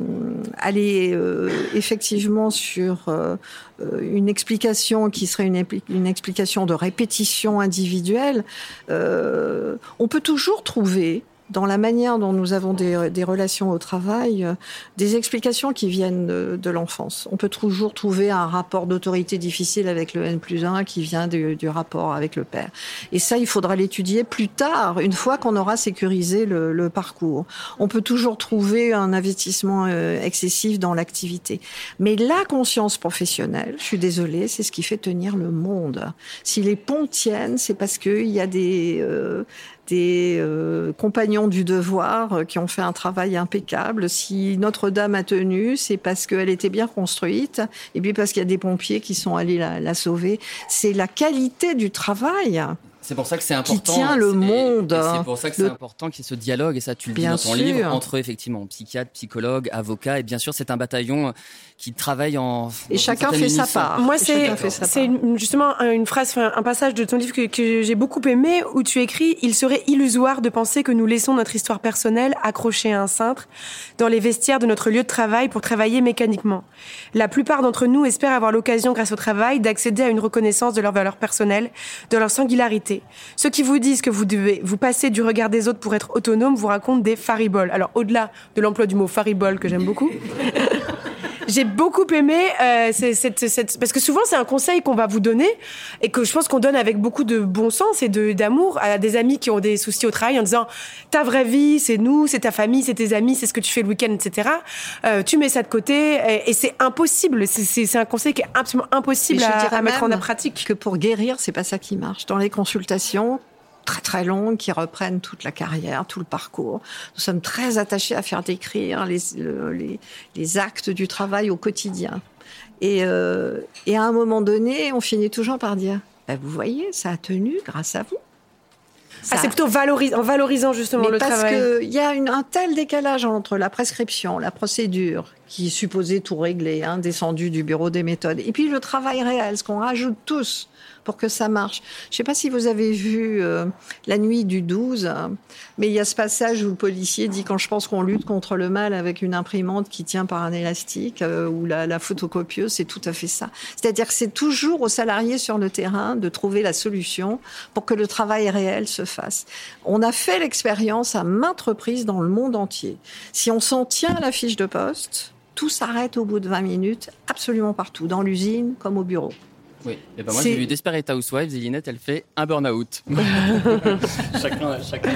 Speaker 6: aller euh, effectivement sur euh, une explication qui serait une, explication de répétition individuelle, on peut toujours trouver dans la manière dont nous avons des, des relations au travail, euh, des explications qui viennent de, de l'enfance. On peut toujours trouver un rapport d'autorité difficile avec le N plus 1 qui vient du, du, rapport avec le père. Et ça, il faudra l'étudier plus tard, une fois qu'on aura sécurisé le, le, parcours. On peut toujours trouver un investissement euh, excessif dans l'activité. Mais la conscience professionnelle, je suis désolée, c'est ce qui fait tenir le monde. Si les ponts tiennent, c'est parce qu'il y a des... Euh, des euh, compagnons du devoir euh, qui ont fait un travail impeccable. Si Notre-Dame a tenu, c'est parce qu'elle était bien construite et puis parce qu'il y a des pompiers qui sont allés la, la sauver. C'est la qualité du travail
Speaker 5: c'est pour ça que c'est important.
Speaker 6: Qui tient le monde.
Speaker 5: C'est pour ça que c'est important qu'il y ait ce dialogue, et ça tu le dis dans ton livre, entre effectivement psychiatres, psychologues, avocats, et bien sûr c'est un bataillon qui travaille en...
Speaker 6: Et chacun fait sa part.
Speaker 3: Moi c'est justement une phrase, un passage de ton livre que, que j'ai beaucoup aimé, où tu écris « Il serait illusoire de penser que nous laissons notre histoire personnelle accrochée à un cintre dans les vestiaires de notre lieu de travail pour travailler mécaniquement. La plupart d'entre nous espèrent avoir l'occasion, grâce au travail, d'accéder à une reconnaissance de leur valeur personnelle, de leur singularité, ceux qui vous disent que vous devez vous passer du regard des autres pour être autonome vous racontent des fariboles. Alors au-delà de l'emploi du mot faribole que j'aime beaucoup, j'ai beaucoup aimé euh, cette, cette, parce que souvent c'est un conseil qu'on va vous donner et que je pense qu'on donne avec beaucoup de bon sens et de d'amour à des amis qui ont des soucis au travail en disant ta vraie vie c'est nous, c'est ta famille, c'est tes amis, c'est ce que tu fais le week-end, etc. Euh, tu mets ça de côté et, et c'est impossible. C'est un conseil qui est absolument impossible à, à mettre en pratique.
Speaker 6: Que pour guérir, c'est pas ça qui marche. Dans les consultations, très très longues qui reprennent toute la carrière, tout le parcours. Nous sommes très attachés à faire décrire les, les, les actes du travail au quotidien. Et, euh, et, à un moment donné, on finit toujours par dire bah, Vous voyez, ça a tenu grâce à vous.
Speaker 3: Ah, c'est plutôt valoris en valorisant justement
Speaker 6: Mais
Speaker 3: le
Speaker 6: parce
Speaker 3: travail.
Speaker 6: Parce qu'il y a une, un tel décalage entre la prescription, la procédure, qui supposée tout régler, hein, descendu du bureau des méthodes, et puis le travail réel, ce qu'on rajoute tous pour que ça marche. Je ne sais pas si vous avez vu euh, La nuit du 12, mais il y a ce passage où le policier dit quand je pense qu'on lutte contre le mal avec une imprimante qui tient par un élastique euh, ou la, la photocopieuse, c'est tout à fait ça. C'est-à-dire que c'est toujours aux salariés sur le terrain de trouver la solution pour que le travail réel se fasse. On a fait l'expérience à maintes reprises dans le monde entier. Si on s'en tient à la fiche de poste, tout s'arrête au bout de 20 minutes, absolument partout, dans l'usine comme au bureau.
Speaker 5: Oui, et ben moi j'ai vu Desperate Housewives et Linette elle fait un burn-out. chacun, chacun.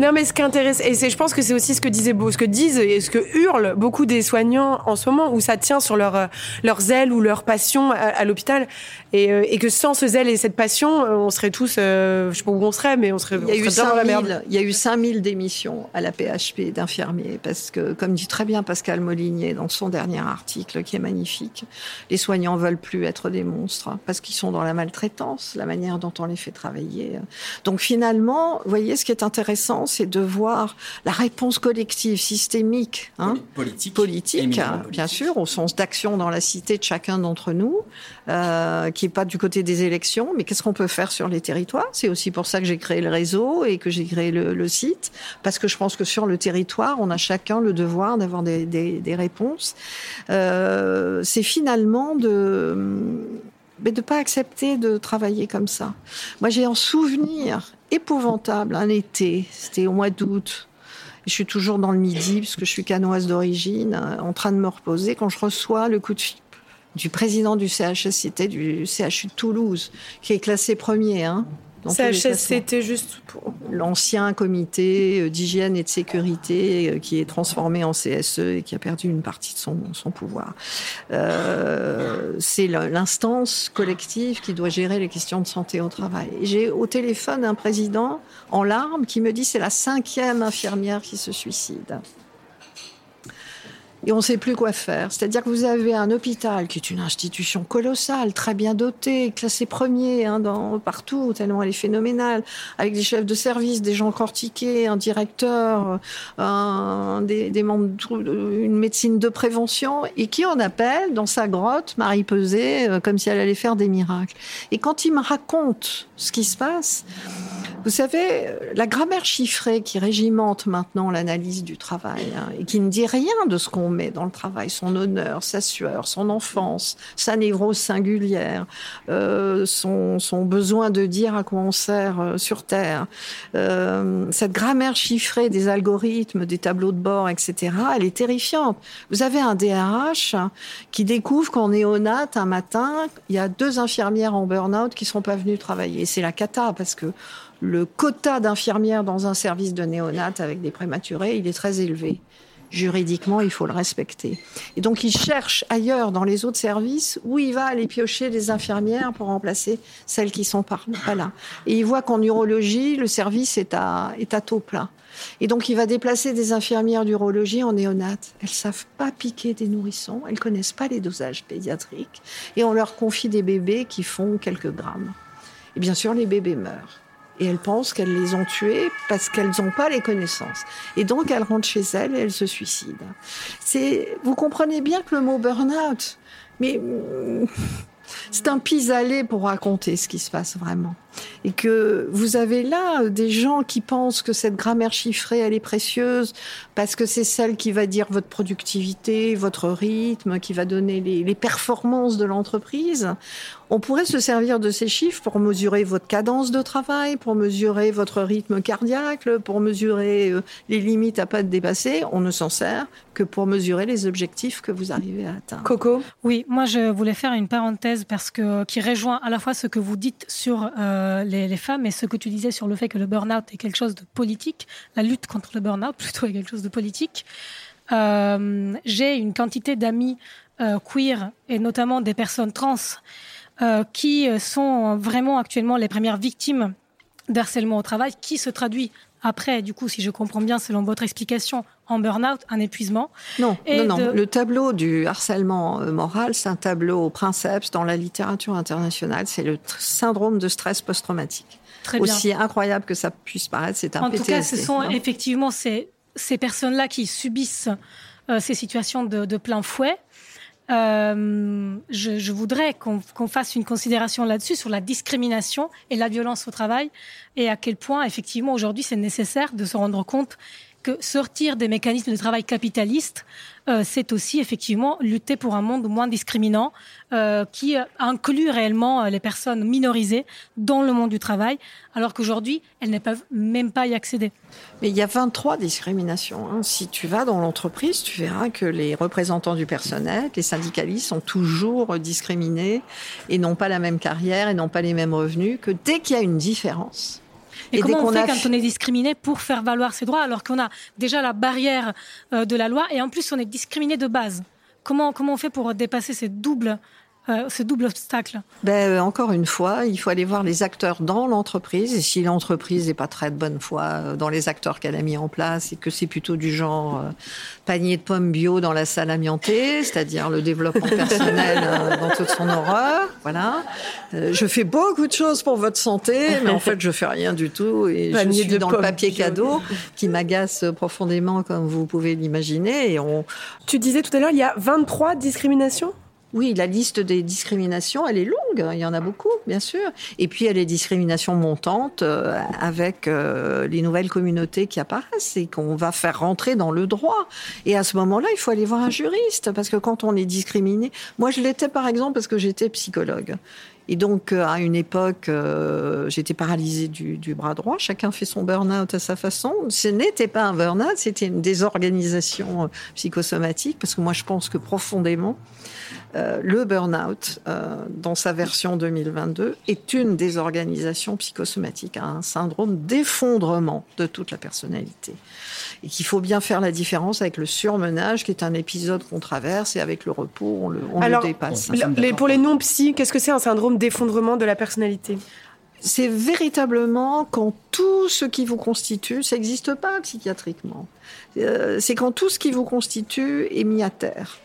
Speaker 3: Non mais ce qui intéresse, et je pense que c'est aussi ce que disaient, ce que disent et ce que hurlent beaucoup des soignants en ce moment, où ça tient sur leur, leur zèle ou leur passion à, à l'hôpital, et, et, que sans ce zèle et cette passion, on serait tous, euh, je sais pas où on serait, mais on serait,
Speaker 6: il y a
Speaker 3: on
Speaker 6: eu
Speaker 3: serait dans la merde.
Speaker 6: 000, il y a eu 5000 démissions à la PHP d'infirmiers, parce que, comme dit très bien Pascal Molinier dans son dernier article, qui est magnifique, les soignants veulent plus être des monstres, parce qu'ils sont dans la maltraitance, la manière dont on les fait travailler. Donc finalement, vous voyez, ce qui est intéressant, c'est de voir la réponse collective, systémique, hein,
Speaker 5: politique,
Speaker 6: politique bien sûr, au sens d'action dans la cité de chacun d'entre nous, euh, qui est pas du côté des élections, mais qu'est-ce qu'on peut faire sur les territoires? C'est aussi pour ça que j'ai créé le réseau et que j'ai créé le, le, site, parce que je pense que sur le territoire, on a chacun le devoir d'avoir des, des, des, réponses. Euh, c'est finalement de mais de pas accepter de travailler comme ça. Moi, j'ai un souvenir épouvantable un été, c'était au mois d'août. Je suis toujours dans le midi parce que je suis canoise d'origine, en train de me reposer quand je reçois le coup de fil du président du CHSCT du CHU de Toulouse, qui est classé premier. Hein,
Speaker 3: CHSCT juste pour
Speaker 6: l'ancien comité d'hygiène et de sécurité qui est transformé en CSE et qui a perdu une partie de son, son pouvoir. Euh, c'est l'instance collective qui doit gérer les questions de santé au travail. J'ai au téléphone un président en larmes qui me dit c'est la cinquième infirmière qui se suicide et on ne sait plus quoi faire. C'est-à-dire que vous avez un hôpital qui est une institution colossale, très bien dotée, classée premier hein, dans, partout, tellement elle est phénoménale, avec des chefs de service, des gens cortiqués, un directeur, un, des, des membres, une médecine de prévention, et qui en appelle dans sa grotte Marie Pesé, comme si elle allait faire des miracles. Et quand il me raconte ce qui se passe, Vous savez, la grammaire chiffrée qui régimente maintenant l'analyse du travail hein, et qui ne dit rien de ce qu'on met dans le travail, son honneur, sa sueur, son enfance, sa névrose singulière, euh, son, son, besoin de dire à quoi on sert euh, sur Terre, euh, cette grammaire chiffrée des algorithmes, des tableaux de bord, etc., elle est terrifiante. Vous avez un DRH qui découvre qu'en néonat, un matin, il y a deux infirmières en burn-out qui sont pas venues travailler. C'est la cata parce que le quota d'infirmières dans un service de néonat avec des prématurés, il est très élevé. Juridiquement, il faut le respecter. Et donc, il cherche ailleurs, dans les autres services, où il va aller piocher des infirmières pour remplacer celles qui sont pas là. Et il voit qu'en urologie, le service est à, est à taux plein. Et donc, il va déplacer des infirmières d'urologie en néonat. Elles savent pas piquer des nourrissons, elles connaissent pas les dosages pédiatriques, et on leur confie des bébés qui font quelques grammes. Et bien sûr, les bébés meurent et elles pensent qu'elles les ont tués parce qu'elles n'ont pas les connaissances. Et donc elles rentrent chez elles et elles se suicident. C'est, vous comprenez bien que le mot burn-out, mais c'est un pis-aller pour raconter ce qui se passe vraiment. Et que vous avez là des gens qui pensent que cette grammaire chiffrée, elle est précieuse parce que c'est celle qui va dire votre productivité, votre rythme, qui va donner les, les performances de l'entreprise. On pourrait se servir de ces chiffres pour mesurer votre cadence de travail, pour mesurer votre rythme cardiaque, pour mesurer euh, les limites à pas dépasser. On ne s'en sert que pour mesurer les objectifs que vous arrivez à atteindre.
Speaker 4: Coco Oui, moi je voulais faire une parenthèse parce que qui rejoint à la fois ce que vous dites sur euh, les, les, femmes et ce que tu disais sur le fait que le burn-out est quelque chose de politique. La lutte contre le burn-out plutôt est quelque chose de politique. Euh, J'ai une quantité d'amis euh, queer et notamment des personnes trans euh, qui sont vraiment actuellement les premières victimes d'harcèlement au travail, qui se traduit après, du coup, si je comprends bien, selon votre explication, en burn-out, un épuisement.
Speaker 6: Non, non, non. Le tableau du harcèlement euh, moral, c'est un tableau au princeps dans la littérature internationale. C'est le syndrome de stress post-traumatique. Très bien. Aussi incroyable que ça puisse paraître, c'est un
Speaker 4: en
Speaker 6: PTSD.
Speaker 4: En tout cas, ce sont hein. effectivement ces, ces personnes-là qui subissent euh, ces situations de, de plein fouet. Euh, je, je, voudrais qu'on qu fasse une considération là-dessus sur la discrimination et la violence au travail et à quel point effectivement aujourd'hui c'est nécessaire de se rendre compte que sortir des mécanismes de travail capitalistes, euh, c'est aussi effectivement lutter pour un monde moins discriminant euh, qui inclut réellement euh, les personnes minorisées dans le monde du travail, alors qu'aujourd'hui, elles ne peuvent même pas y accéder.
Speaker 6: Mais il y a 23 discriminations. Hein. Si tu vas dans l'entreprise, tu verras que les représentants du personnel, les syndicalistes sont toujours discriminés et n'ont pas la même carrière et n'ont pas les mêmes revenus, que dès qu'il y a une différence,
Speaker 4: et, et comment on fait a... quand on est discriminé pour faire valoir ses droits alors qu'on a déjà la barrière euh, de la loi et en plus on est discriminé de base? Comment, comment on fait pour dépasser ces doubles euh, ce double obstacle
Speaker 6: ben, euh, Encore une fois, il faut aller voir les acteurs dans l'entreprise. Et si l'entreprise n'est pas très de bonne foi euh, dans les acteurs qu'elle a mis en place et que c'est plutôt du genre euh, panier de pommes bio dans la salle amiantée, c'est-à-dire le développement personnel euh, dans toute son horreur, voilà. Euh, je fais beaucoup de choses pour votre santé, mais en fait, je fais rien du tout et panier je suis dans le papier bio. cadeau qui m'agace profondément, comme vous pouvez l'imaginer. Et on...
Speaker 3: Tu disais tout à l'heure, il y a 23 discriminations?
Speaker 6: Oui, la liste des discriminations, elle est longue. Il y en a beaucoup, bien sûr. Et puis, elle est discrimination montante euh, avec euh, les nouvelles communautés qui apparaissent et qu'on va faire rentrer dans le droit. Et à ce moment-là, il faut aller voir un juriste parce que quand on est discriminé, moi, je l'étais par exemple parce que j'étais psychologue. Et donc, euh, à une époque, euh, j'étais paralysée du, du, bras droit. Chacun fait son burn-out à sa façon. Ce n'était pas un burn-out, c'était une désorganisation euh, psychosomatique, parce que moi, je pense que profondément, euh, le burn-out, euh, dans sa version 2022, est une désorganisation psychosomatique, un syndrome d'effondrement de toute la personnalité. Et qu'il faut bien faire la différence avec le surmenage, qui est un épisode qu'on traverse, et avec le repos, on le, on
Speaker 3: Alors,
Speaker 6: le dépasse.
Speaker 3: Les, pour les non-psy, qu'est-ce que c'est un syndrome d'effondrement de la personnalité?
Speaker 6: C'est véritablement quand tout ce qui vous constitue, ça n'existe pas psychiatriquement, euh, c'est quand tout ce qui vous constitue est mis à terre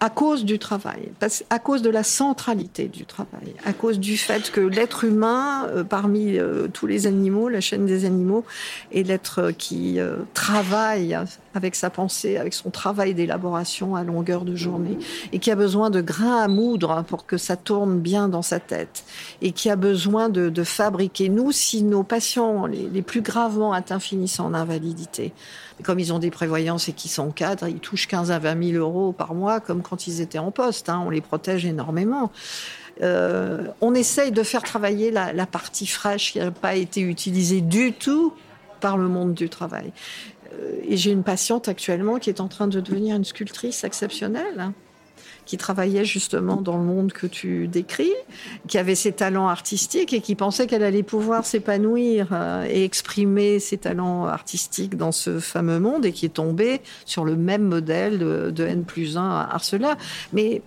Speaker 6: à cause du travail, à cause de la centralité du travail, à cause du fait que l'être humain, euh, parmi euh, tous les animaux, la chaîne des animaux, est l'être qui euh, travaille avec sa pensée, avec son travail d'élaboration à longueur de journée, et qui a besoin de grains à moudre pour que ça tourne bien dans sa tête, et qui a besoin de, fabriquer. Nous, si nos patients les, plus gravement atteints finissent en invalidité, comme ils ont des prévoyances et qu'ils sont cadres, ils touchent 15 à 20 000 euros par mois, comme quand ils étaient en poste. Hein, on les protège énormément. Euh, on essaye de faire travailler la, la partie fraîche qui n'a pas été utilisée du tout par le monde du travail. Euh, et j'ai une patiente actuellement qui est en train de devenir une sculptrice exceptionnelle qui travaillait justement dans le monde que tu décris, qui avait ses talents artistiques et qui pensait qu'elle allait pouvoir s'épanouir euh, et exprimer ses talents artistiques dans ce fameux monde et qui est tombée sur le même modèle de, N plus 1 à Arcela. Mais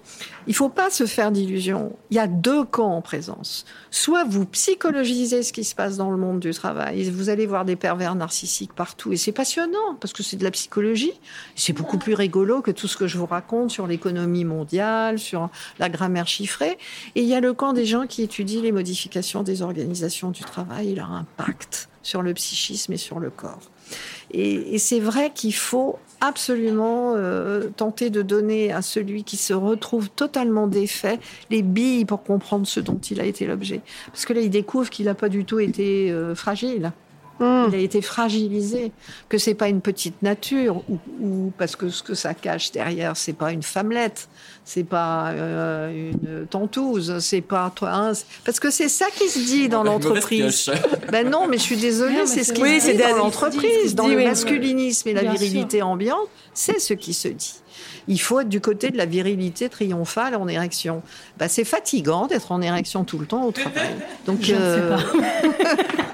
Speaker 6: il faut pas se faire d'illusions. Il y a deux camps en présence. Soit vous psychologisez ce qui se passe dans le monde du travail, vous allez voir des pervers narcissiques partout et c'est passionnant parce que c'est de la psychologie. C'est beaucoup plus rigolo que tout ce que je vous raconte sur l'économie mondiale, sur la grammaire chiffrée. Et il y a le camp des gens qui étudient les modifications des organisations du travail et leur impact sur le psychisme et sur le corps. Et, c'est vrai qu'il faut absolument euh, tenter de donner à celui qui se retrouve totalement défait les billes pour comprendre ce dont il a été l'objet. Parce que là, il découvre qu'il n'a pas du tout été euh, fragile. Hmm. Il a été fragilisé, que c'est pas une petite nature, ou, parce que ce que ça cache derrière, c'est pas une femmelette, c'est pas euh, une tentouse, c'est pas toi. Hein, parce que c'est ça qui se dit dans l'entreprise. Ben non, mais je suis désolée, c'est ce qui se dit dans l'entreprise, dans le masculinisme et la virilité ambiante, c'est ce qui se dit. Il faut être du côté de la virilité triomphale en érection. Ben, c'est fatigant d'être en érection tout le temps au travail. Donc, je euh... sais pas.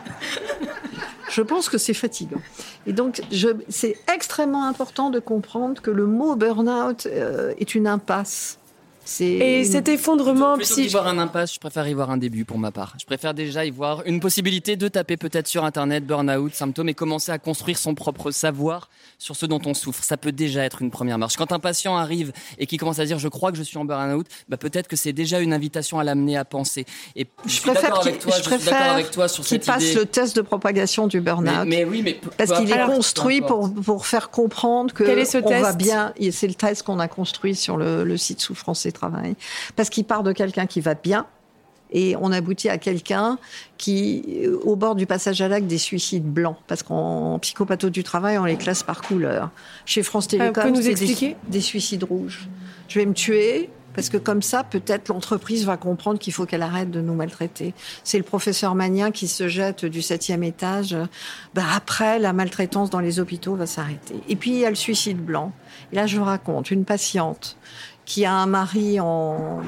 Speaker 6: Je pense que c'est fatigant. Et donc, c'est extrêmement important de comprendre que le mot burn-out euh, est une impasse.
Speaker 3: Et cet effondrement
Speaker 5: psychique. Plutôt voir un impasse, je préfère y voir un début pour ma part. Je préfère déjà y voir une possibilité de taper peut-être sur Internet burn-out, symptômes et commencer à construire son propre savoir sur ce dont on souffre. Ça peut déjà être une première marche. Quand un patient arrive et qui commence à dire je crois que je suis en burn-out, bah peut-être que c'est déjà une invitation à l'amener à penser. Et je, suis d'accord avec toi. Je, suis d'accord avec toi sur
Speaker 6: cette passe le test de propagation du burn-out.
Speaker 5: Mais, oui, mais
Speaker 6: parce qu'il est construit pour pour faire comprendre que
Speaker 3: Quel est ce
Speaker 6: on
Speaker 3: test?
Speaker 6: va bien. C'est le test qu'on a construit sur le, le site Souffrance et Travail, parce qu'il part de quelqu'un qui va bien et on aboutit à quelqu'un qui, au bord du passage à l'acte, des suicides blancs, parce qu'en psychopatho du travail, on les classe par couleur. Chez France ah, Télécom,
Speaker 3: c'est
Speaker 6: des, des, suicides rouges. Je vais me tuer, parce que comme ça, peut-être l'entreprise va comprendre qu'il faut qu'elle arrête de nous maltraiter. C'est le professeur Magnien qui se jette du septième étage. Bah après, la maltraitance dans les hôpitaux va s'arrêter. Et puis, il y a le suicide blanc. Et là, je vous raconte, une patiente qui a un mari en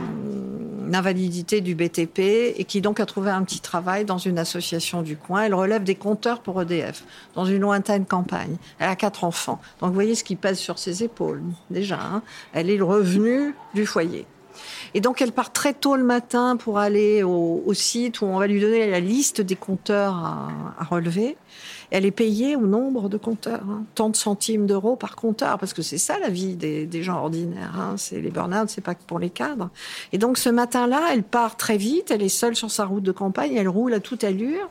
Speaker 6: invalidité du BTP et qui donc a trouvé un petit travail dans une association du coin. Elle relève des compteurs pour EDF dans une lointaine campagne. Elle a quatre enfants. Donc vous voyez ce qui pèse sur ses épaules déjà. Hein. Elle est le revenu du foyer. Et donc elle part très tôt le matin pour aller au, site où on va lui donner la liste des compteurs à relever elle est payée au nombre de compteurs, hein. tant de centimes d'euros par compteur, parce que c'est ça la vie des, gens ordinaires. Hein. C'est les burn-out, c'est pas que pour les cadres. Et donc ce matin-là, elle part très vite, elle est seule sur sa route de campagne, elle roule à toute allure.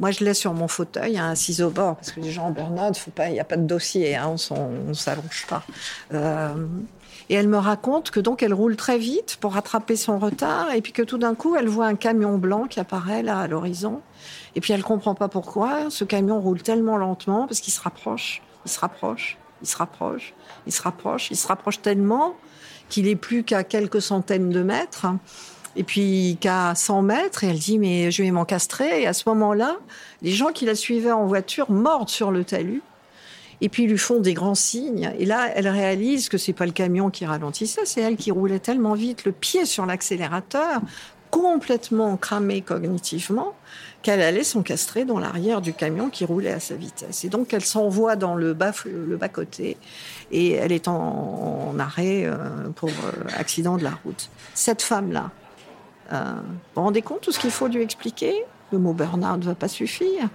Speaker 6: Moi, je laisse sur mon fauteuil un ciseau bord parce que les gens en burn-out, il n'y a pas de dossier, hein, on ne s'allonge pas. Euh, et elle me raconte que donc elle roule très vite pour rattraper son retard, et puis que tout d'un coup, elle voit un camion blanc qui apparaît là à l'horizon. Et puis elle comprend pas pourquoi. Ce camion roule tellement lentement parce qu'il se rapproche, il se rapproche, il se rapproche, il se rapproche, il se rapproche tellement qu'il est plus qu'à quelques centaines de mètres. Et puis qu'à 100 mètres, et elle dit mais je vais m'encastrer. Et à ce moment-là, les gens qui la suivaient en voiture mordent sur le talus. Et puis ils lui font des grands signes. Et là, elle réalise que c'est pas le camion qui ralentissait, c'est elle qui roulait tellement vite, le pied sur l'accélérateur, complètement cramée cognitivement, qu'elle allait s'encastrer dans l'arrière du camion qui roulait à sa vitesse. Et donc elle s'envoie dans le bas, le bas côté et elle est en, arrêt euh, pour euh, accident de la route. Cette femme-là, euh, vous vous rendez compte tout ce qu'il faut lui expliquer? Le mot burn-out ne va pas suffire.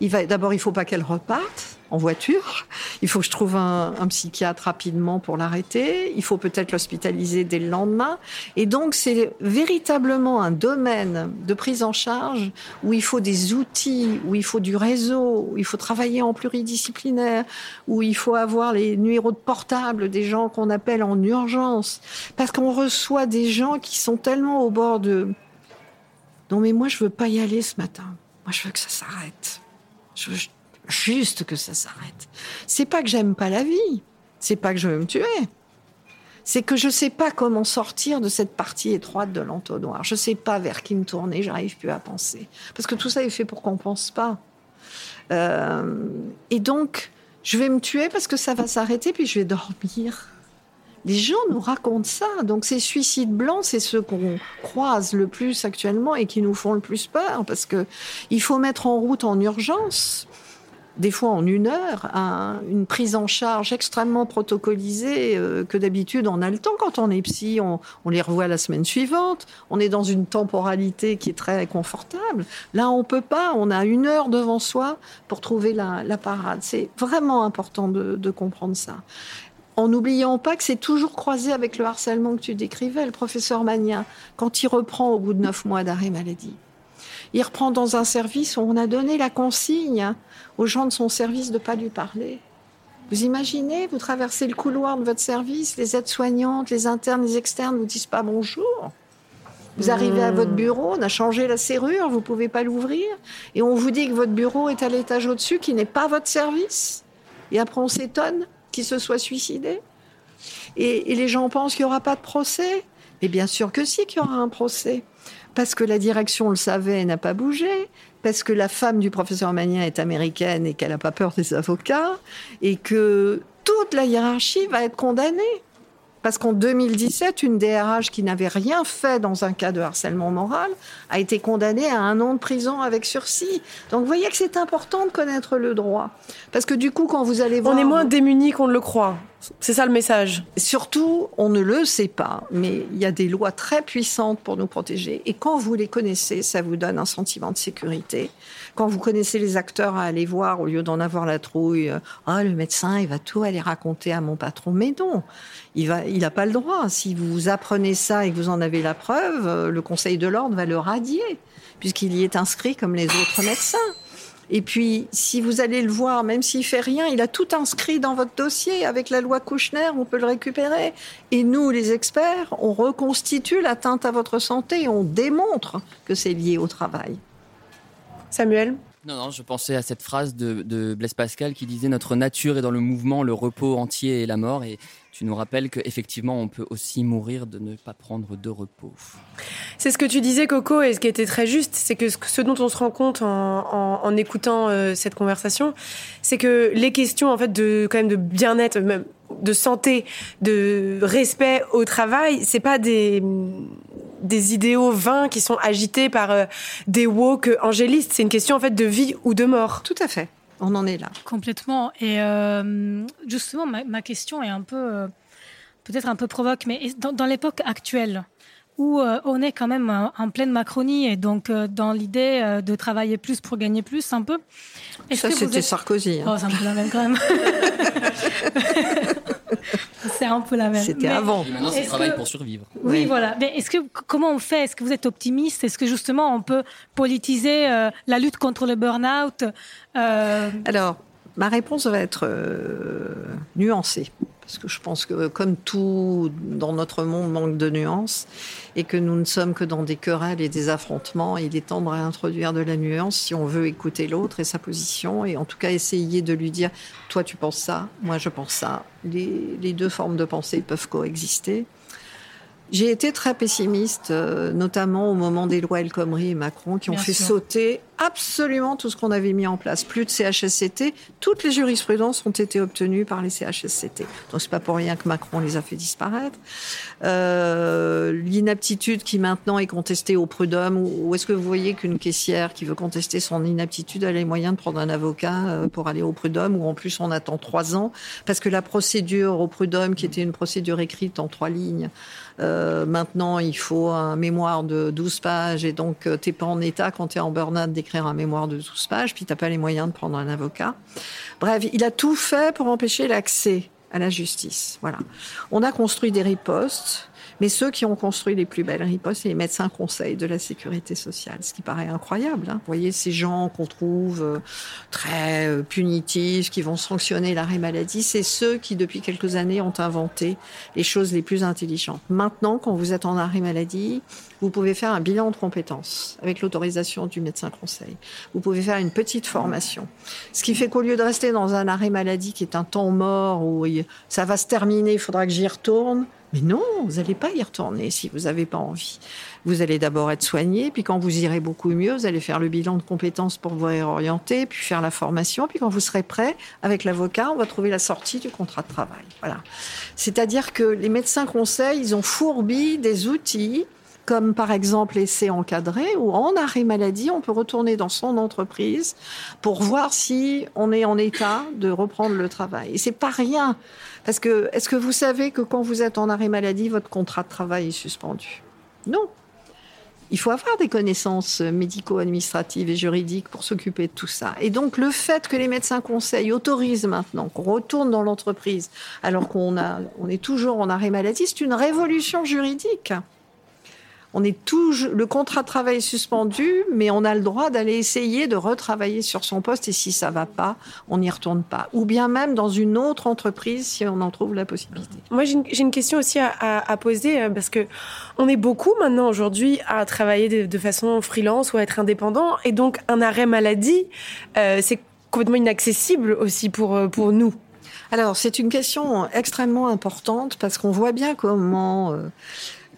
Speaker 6: D'abord, il faut pas qu'elle reparte. En voiture. Il faut que je trouve un, psychiatre rapidement pour l'arrêter. Il faut peut-être l'hospitaliser dès le lendemain. Et donc, c'est véritablement un domaine de prise en charge où il faut des outils, où il faut du réseau, où il faut travailler en pluridisciplinaire, où il faut avoir les numéros de portable des gens qu'on appelle en urgence. Parce qu'on reçoit des gens qui sont tellement au bord de non, mais moi, je veux pas y aller ce matin. Moi, je veux que ça s'arrête. Je juste que ça s'arrête. C'est pas que j'aime pas la vie. C'est pas que je veux me tuer. C'est que je sais pas comment sortir de cette partie étroite de l'entonnoir. Je sais pas vers qui me tourner. J'arrive plus à penser. Parce que tout ça est fait pour qu'on pense pas. Euh, et donc, je vais me tuer parce que ça va s'arrêter, puis je vais dormir. Les gens nous racontent ça. Donc ces suicides blancs, c'est ceux qu'on croise le plus actuellement et qui nous font le plus peur parce que il faut mettre en route en urgence des fois en une heure, une prise en charge extrêmement protocolisée euh, que d'habitude on a le temps quand on est psy, on, les revoit la semaine suivante, on est dans une temporalité qui est très confortable. Là, on peut pas, on a une heure devant soi pour trouver la, parade. C'est vraiment important de, de comprendre ça en n'oubliant pas que c'est toujours croisé avec le harcèlement que tu décrivais, le professeur Magnin, quand il reprend au bout de neuf mois d'arrêt maladie. Il reprend dans un service où on a donné la consigne aux gens de son service de pas lui parler. Vous imaginez, vous traversez le couloir de votre service, les aides-soignantes, les internes, les externes vous disent pas bonjour. Vous arrivez à votre bureau, on a changé la serrure, vous pouvez pas l'ouvrir, et on vous dit que votre bureau est à l'étage au-dessus, qui n'est pas votre service. Et après, on s'étonne qui se soit suicidé et, les gens pensent qu'il n'y aura pas de procès. Mais bien sûr que si, qu'il y aura un procès. Parce que la direction le savait et n'a pas bougé. Parce que la femme du professeur Magnin est américaine et qu'elle n'a pas peur des avocats. Et que toute la hiérarchie va être condamnée. Parce qu'en 2017, une DRH qui n'avait rien fait dans un cas de harcèlement moral a été condamnée à un an de prison avec sursis. Donc vous voyez que c'est important de connaître le droit. Parce que du coup, quand vous allez voir...
Speaker 3: On est moins démunis qu'on ne le croit. C'est ça le message.
Speaker 6: Surtout, on ne le sait pas, mais il y a des lois très puissantes pour nous protéger. Et quand vous les connaissez, ça vous donne un sentiment de sécurité. Quand vous connaissez les acteurs à aller voir, au lieu d'en avoir la trouille, ah, le médecin, il va tout aller raconter à mon patron. Mais non, il va, il n'a pas le droit. Si vous apprenez ça et que vous en avez la preuve, euh, le Conseil de l'ordre va le radier, puisqu'il y est inscrit comme les autres médecins. Et puis, si vous allez le voir, même s'il fait rien, il a tout inscrit dans votre dossier. Avec la loi Kouchner, on peut le récupérer. Et nous, les experts, on reconstitue l'atteinte à votre santé et on démontre que c'est lié au travail.
Speaker 3: Samuel?
Speaker 5: Non, non, je pensais à cette phrase de, de, Blaise Pascal qui disait Notre nature est dans le mouvement, le repos entier et la mort. Et tu nous rappelles qu'effectivement, on peut aussi mourir de ne pas prendre de repos.
Speaker 3: C'est ce que tu disais, Coco, et ce qui était très juste, c'est que ce dont on se rend compte en, en, écoutant euh, cette conversation, c'est que les questions en fait de quand même de bien-être, même de santé, de respect au travail, c'est pas des des idéaux vains qui sont agités par euh, des woke angélistes. C'est une question en fait de vie ou de mort.
Speaker 6: Tout à fait. On en est là.
Speaker 4: Complètement. Et euh, justement, ma, question est un peu, euh, peut-être un peu provoque, mais dans, l'époque actuelle, où on est quand même en, pleine Macronie et donc dans l'idée de travailler plus pour gagner plus un peu.
Speaker 6: Ça, c'était Sarkozy.
Speaker 4: Hein. Oh, c'est un peu la même quand même. c'est un peu la même.
Speaker 6: C'était avant.
Speaker 5: maintenant, c'est travail pour survivre.
Speaker 4: Oui, voilà. Mais est-ce que comment on fait? Est-ce que vous êtes optimiste? Est-ce que justement on peut politiser euh, la lutte contre le burn-out
Speaker 6: euh... Alors, ma réponse va être euh, nuancée parce que je pense que comme tout dans notre monde manque de nuances et que nous ne sommes que dans des querelles et des affrontements, il est temps de réintroduire de la nuance si on veut écouter l'autre et sa position et en tout cas essayer de lui dire toi tu penses ça, moi je pense ça. Les, les deux formes de pensée peuvent coexister. J'ai été très pessimiste, euh, notamment au moment des lois El Khomri et Macron, qui ont fait sauter absolument tout ce qu'on avait mis en place. Plus de CHSCT, toutes les jurisprudences ont été obtenues par les CHSCT. Donc c'est pas pour rien que Macron les a fait disparaître. Euh, L'inaptitude qui maintenant est contestée au prud'homme, ou est-ce que vous voyez qu'une caissière qui veut contester son inaptitude a les moyens de prendre un avocat euh, pour aller au prud'homme, ou en plus on attend trois ans, parce que la procédure au prud'homme, qui était une procédure écrite en trois lignes, euh, maintenant, il faut un mémoire de 12 pages et donc euh, t'es pas en état quand tu es en burn-out écrire un mémoire de 12 pages, puis t'as pas les moyens de prendre un avocat. Bref, il a tout fait pour empêcher l'accès à la justice. Voilà. On a construit des ripostes mais ceux qui ont construit les plus belles ripostes, c'est les médecins conseils de la sécurité sociale, ce qui paraît incroyable. Hein. Vous voyez, ces gens qu'on trouve euh, très euh, punitifs, qui vont sanctionner l'arrêt maladie, c'est ceux qui, depuis quelques années, ont inventé les choses les plus intelligentes. Maintenant, quand vous êtes en arrêt maladie, vous pouvez faire un bilan de compétences avec l'autorisation du médecin conseil. Vous pouvez faire une petite formation. Ce qui fait qu'au lieu de rester dans un arrêt maladie qui est un temps mort où ça va se terminer, il faudra que j'y retourne, mais non, vous n'allez pas y retourner si vous n'avez pas envie. Vous allez d'abord être soigné, puis quand vous irez beaucoup mieux, vous allez faire le bilan de compétences pour vous réorienter, puis faire la formation, puis quand vous serez prêt, avec l'avocat, on va trouver la sortie du contrat de travail. Voilà. C'est-à-dire que les médecins conseils, ils ont fourbi des outils comme par exemple l'essai encadré, où en arrêt maladie, on peut retourner dans son entreprise pour voir si on est en état de reprendre le travail. Et c'est pas rien. Parce que, est-ce que vous savez que quand vous êtes en arrêt maladie, votre contrat de travail est suspendu? Non. Il faut avoir des connaissances médico-administratives et juridiques pour s'occuper de tout ça. Et donc, le fait que les médecins conseils autorisent maintenant qu'on retourne dans l'entreprise alors qu'on on est toujours en arrêt maladie, c'est une révolution juridique on est toujours, le contrat de travail est suspendu, mais on a le droit d'aller essayer de retravailler sur son poste et si ça va pas, on n'y retourne pas. Ou bien même dans une autre entreprise si on en trouve la possibilité.
Speaker 3: Moi, j'ai une, question aussi à, poser euh, parce que on est beaucoup maintenant aujourd'hui à travailler de, façon freelance ou à être indépendant et donc un arrêt maladie, euh, c'est complètement inaccessible aussi pour, euh, pour nous.
Speaker 6: Alors, c'est une question extrêmement importante parce qu'on voit bien comment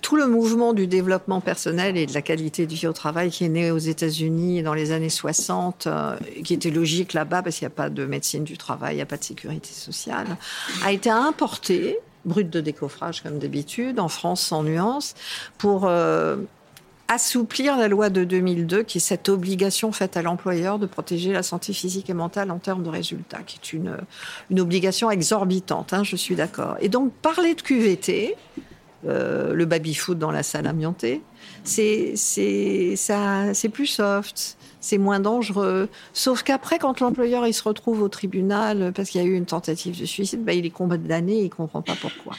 Speaker 6: tout le mouvement du développement personnel et de la qualité de vie au travail qui est né aux États-Unis dans les années 60, euh, qui était logique là-bas parce qu'il n'y a pas de médecine du travail, il n'y a pas de sécurité sociale, a été importé, brut de décoffrage comme d'habitude, en France sans nuance, pour euh, assouplir la loi de 2002, qui est cette obligation faite à l'employeur de protéger la santé physique et mentale en termes de résultats, qui est une, obligation exorbitante, hein, je suis d'accord. Et donc parler de QVT, euh, le baby-foot dans la salle amiantée. C'est ça, c'est plus soft, c'est moins dangereux. Sauf qu'après, quand l'employeur il se retrouve au tribunal parce qu'il y a eu une tentative de suicide, bah, il est condamné et il comprend pas pourquoi.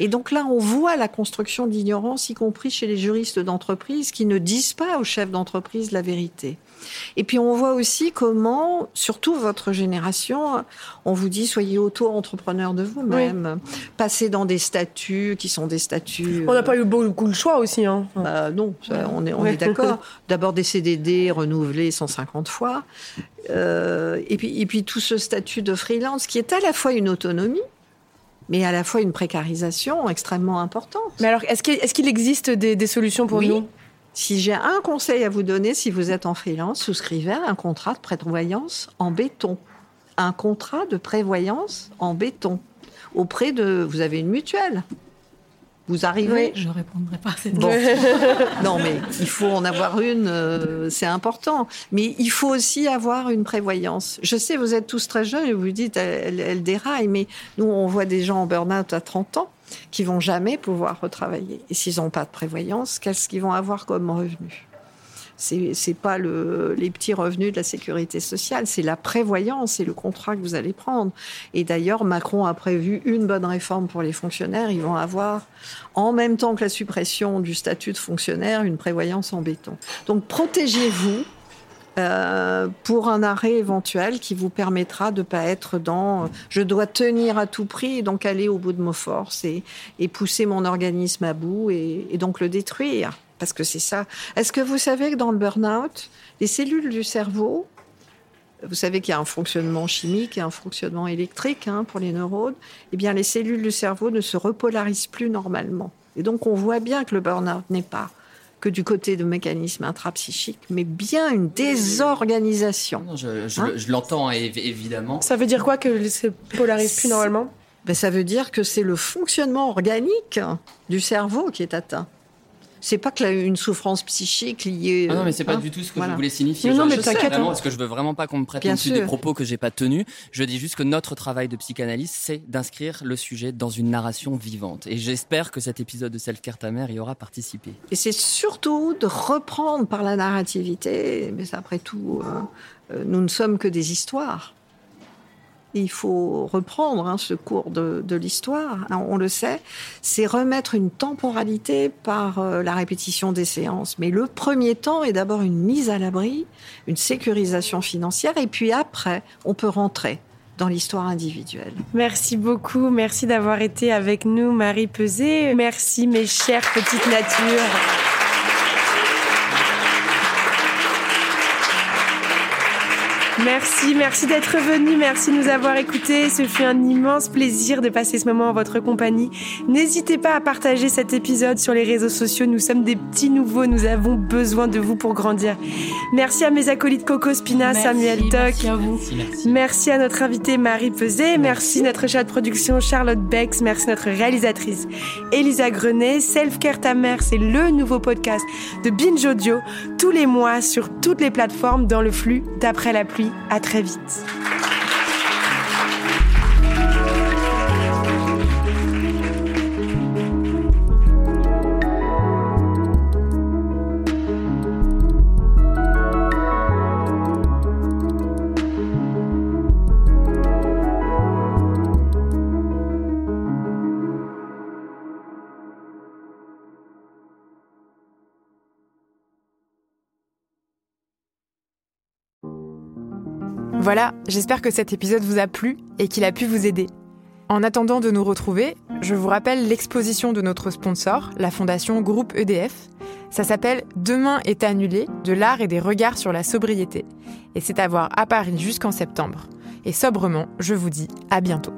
Speaker 6: Et donc là, on voit la construction d'ignorance, y compris chez les juristes d'entreprise, qui ne disent pas aux chefs d'entreprise la vérité. Et puis on voit aussi comment, surtout votre génération, on vous dit soyez auto-entrepreneur de vous-même, passez dans des statuts qui sont des statuts.
Speaker 3: On n'a pas eu beaucoup de choix aussi. Hein.
Speaker 6: Bah, non, on est, on est d'accord. D'abord des CDD renouvelés 150 fois. Euh, et, puis, et puis tout ce statut de freelance qui est à la fois une autonomie, mais à la fois une précarisation extrêmement importante.
Speaker 3: Mais alors, est-ce qu'il existe des, solutions pour nous?
Speaker 6: Si j'ai un conseil à vous donner, si vous êtes en freelance, souscrivez un contrat de prévoyance en béton. Un contrat de prévoyance en béton. Auprès de. Vous avez une mutuelle. Vous arrivez.
Speaker 4: je ne répondrai pas à cette
Speaker 6: non, mais il faut en avoir une, euh, c'est important. Mais il faut aussi avoir une prévoyance. Je sais, vous êtes tous très jeunes et vous vous dites, elle, elle déraille, mais nous, on voit des gens en burn-out à 30 ans qui vont jamais pouvoir retravailler. Et s'ils n'ont pas de prévoyance, qu'est-ce qu'ils vont avoir comme revenu? C'est c'est pas le, les petits revenus de la sécurité sociale, c'est la prévoyance et le contrat que vous allez prendre. Et d'ailleurs, Macron a prévu une bonne réforme pour les fonctionnaires. Ils vont avoir, en même temps que la suppression du statut de fonctionnaire, une prévoyance en béton. Donc protégez-vous euh, pour un arrêt éventuel qui vous permettra de pas être dans euh, je dois tenir à tout prix et donc aller au bout de mes forces et, pousser mon organisme à bout et, et donc le détruire parce que c'est ça. Est-ce que vous savez que dans le burn-out, les cellules du cerveau vous savez qu'il y a un fonctionnement chimique et un fonctionnement électrique hein, pour les neurones. Eh bien, les cellules du cerveau ne se repolarisent plus normalement. Et donc, on voit bien que le burn-out n'est pas que du côté de mécanismes intrapsychiques, mais bien une désorganisation.
Speaker 5: je, hein l'entends évidemment.
Speaker 3: Ça veut dire quoi que se polarise plus normalement?
Speaker 6: Ben, Ça veut dire que c'est le fonctionnement organique du cerveau qui est atteint. C'est pas que là, une souffrance psychique liée.
Speaker 5: Ah non, mais c'est pas
Speaker 6: hein,
Speaker 5: du tout ce que
Speaker 6: voilà.
Speaker 5: je voulais signifier.
Speaker 3: Non, non, mais t'inquiète, hein.
Speaker 5: parce que je veux vraiment pas qu'on me prête dessus des propos que j'ai pas tenus. Je dis juste que notre travail de psychanalyste, c'est d'inscrire le sujet dans une narration vivante. Et j'espère que cet épisode de Self Care ta mère y aura participé.
Speaker 6: Et c'est surtout de reprendre par la narrativité, mais après tout, euh, euh, nous ne sommes que des histoires. Il faut reprendre hein, ce cours de, l'histoire, on le sait, c'est remettre une temporalité par euh, la répétition des séances. Mais le premier temps est d'abord une mise à l'abri, une sécurisation financière, et puis après, on peut rentrer dans l'histoire individuelle.
Speaker 3: Merci beaucoup. Merci d'avoir été avec nous, Marie Peset. Merci, mes chères petites natures. Merci, merci d'être venu, merci de nous avoir écoutés. Ce fut un immense plaisir de passer ce moment en votre compagnie. N'hésitez pas à partager cet épisode sur les réseaux sociaux. Nous sommes des petits nouveaux, nous avons besoin de vous pour grandir. Merci à mes acolytes Coco Spina,
Speaker 4: Merci,
Speaker 3: Samuel Toc.
Speaker 4: Merci à vous.
Speaker 5: Merci, merci.
Speaker 3: Merci à notre invitée Marie Peset, merci notre chat de production Charlotte Bex, merci notre réalisatrice Elisa Grenet. Self Care ta mère, c'est le nouveau podcast de Binge Audio, tous les mois sur toutes les plateformes dans le flux d'après la pluie. À très vite.
Speaker 1: Voilà, j'espère que cet épisode vous a plu et qu'il a pu vous aider. En attendant de nous retrouver, je vous rappelle l'exposition de notre sponsor, la fondation Groupe EDF. Ça s'appelle Demain est annulé, de l'art et des regards sur la sobriété. Et c'est à voir à Paris jusqu'en septembre. Et sobrement, je vous dis à bientôt.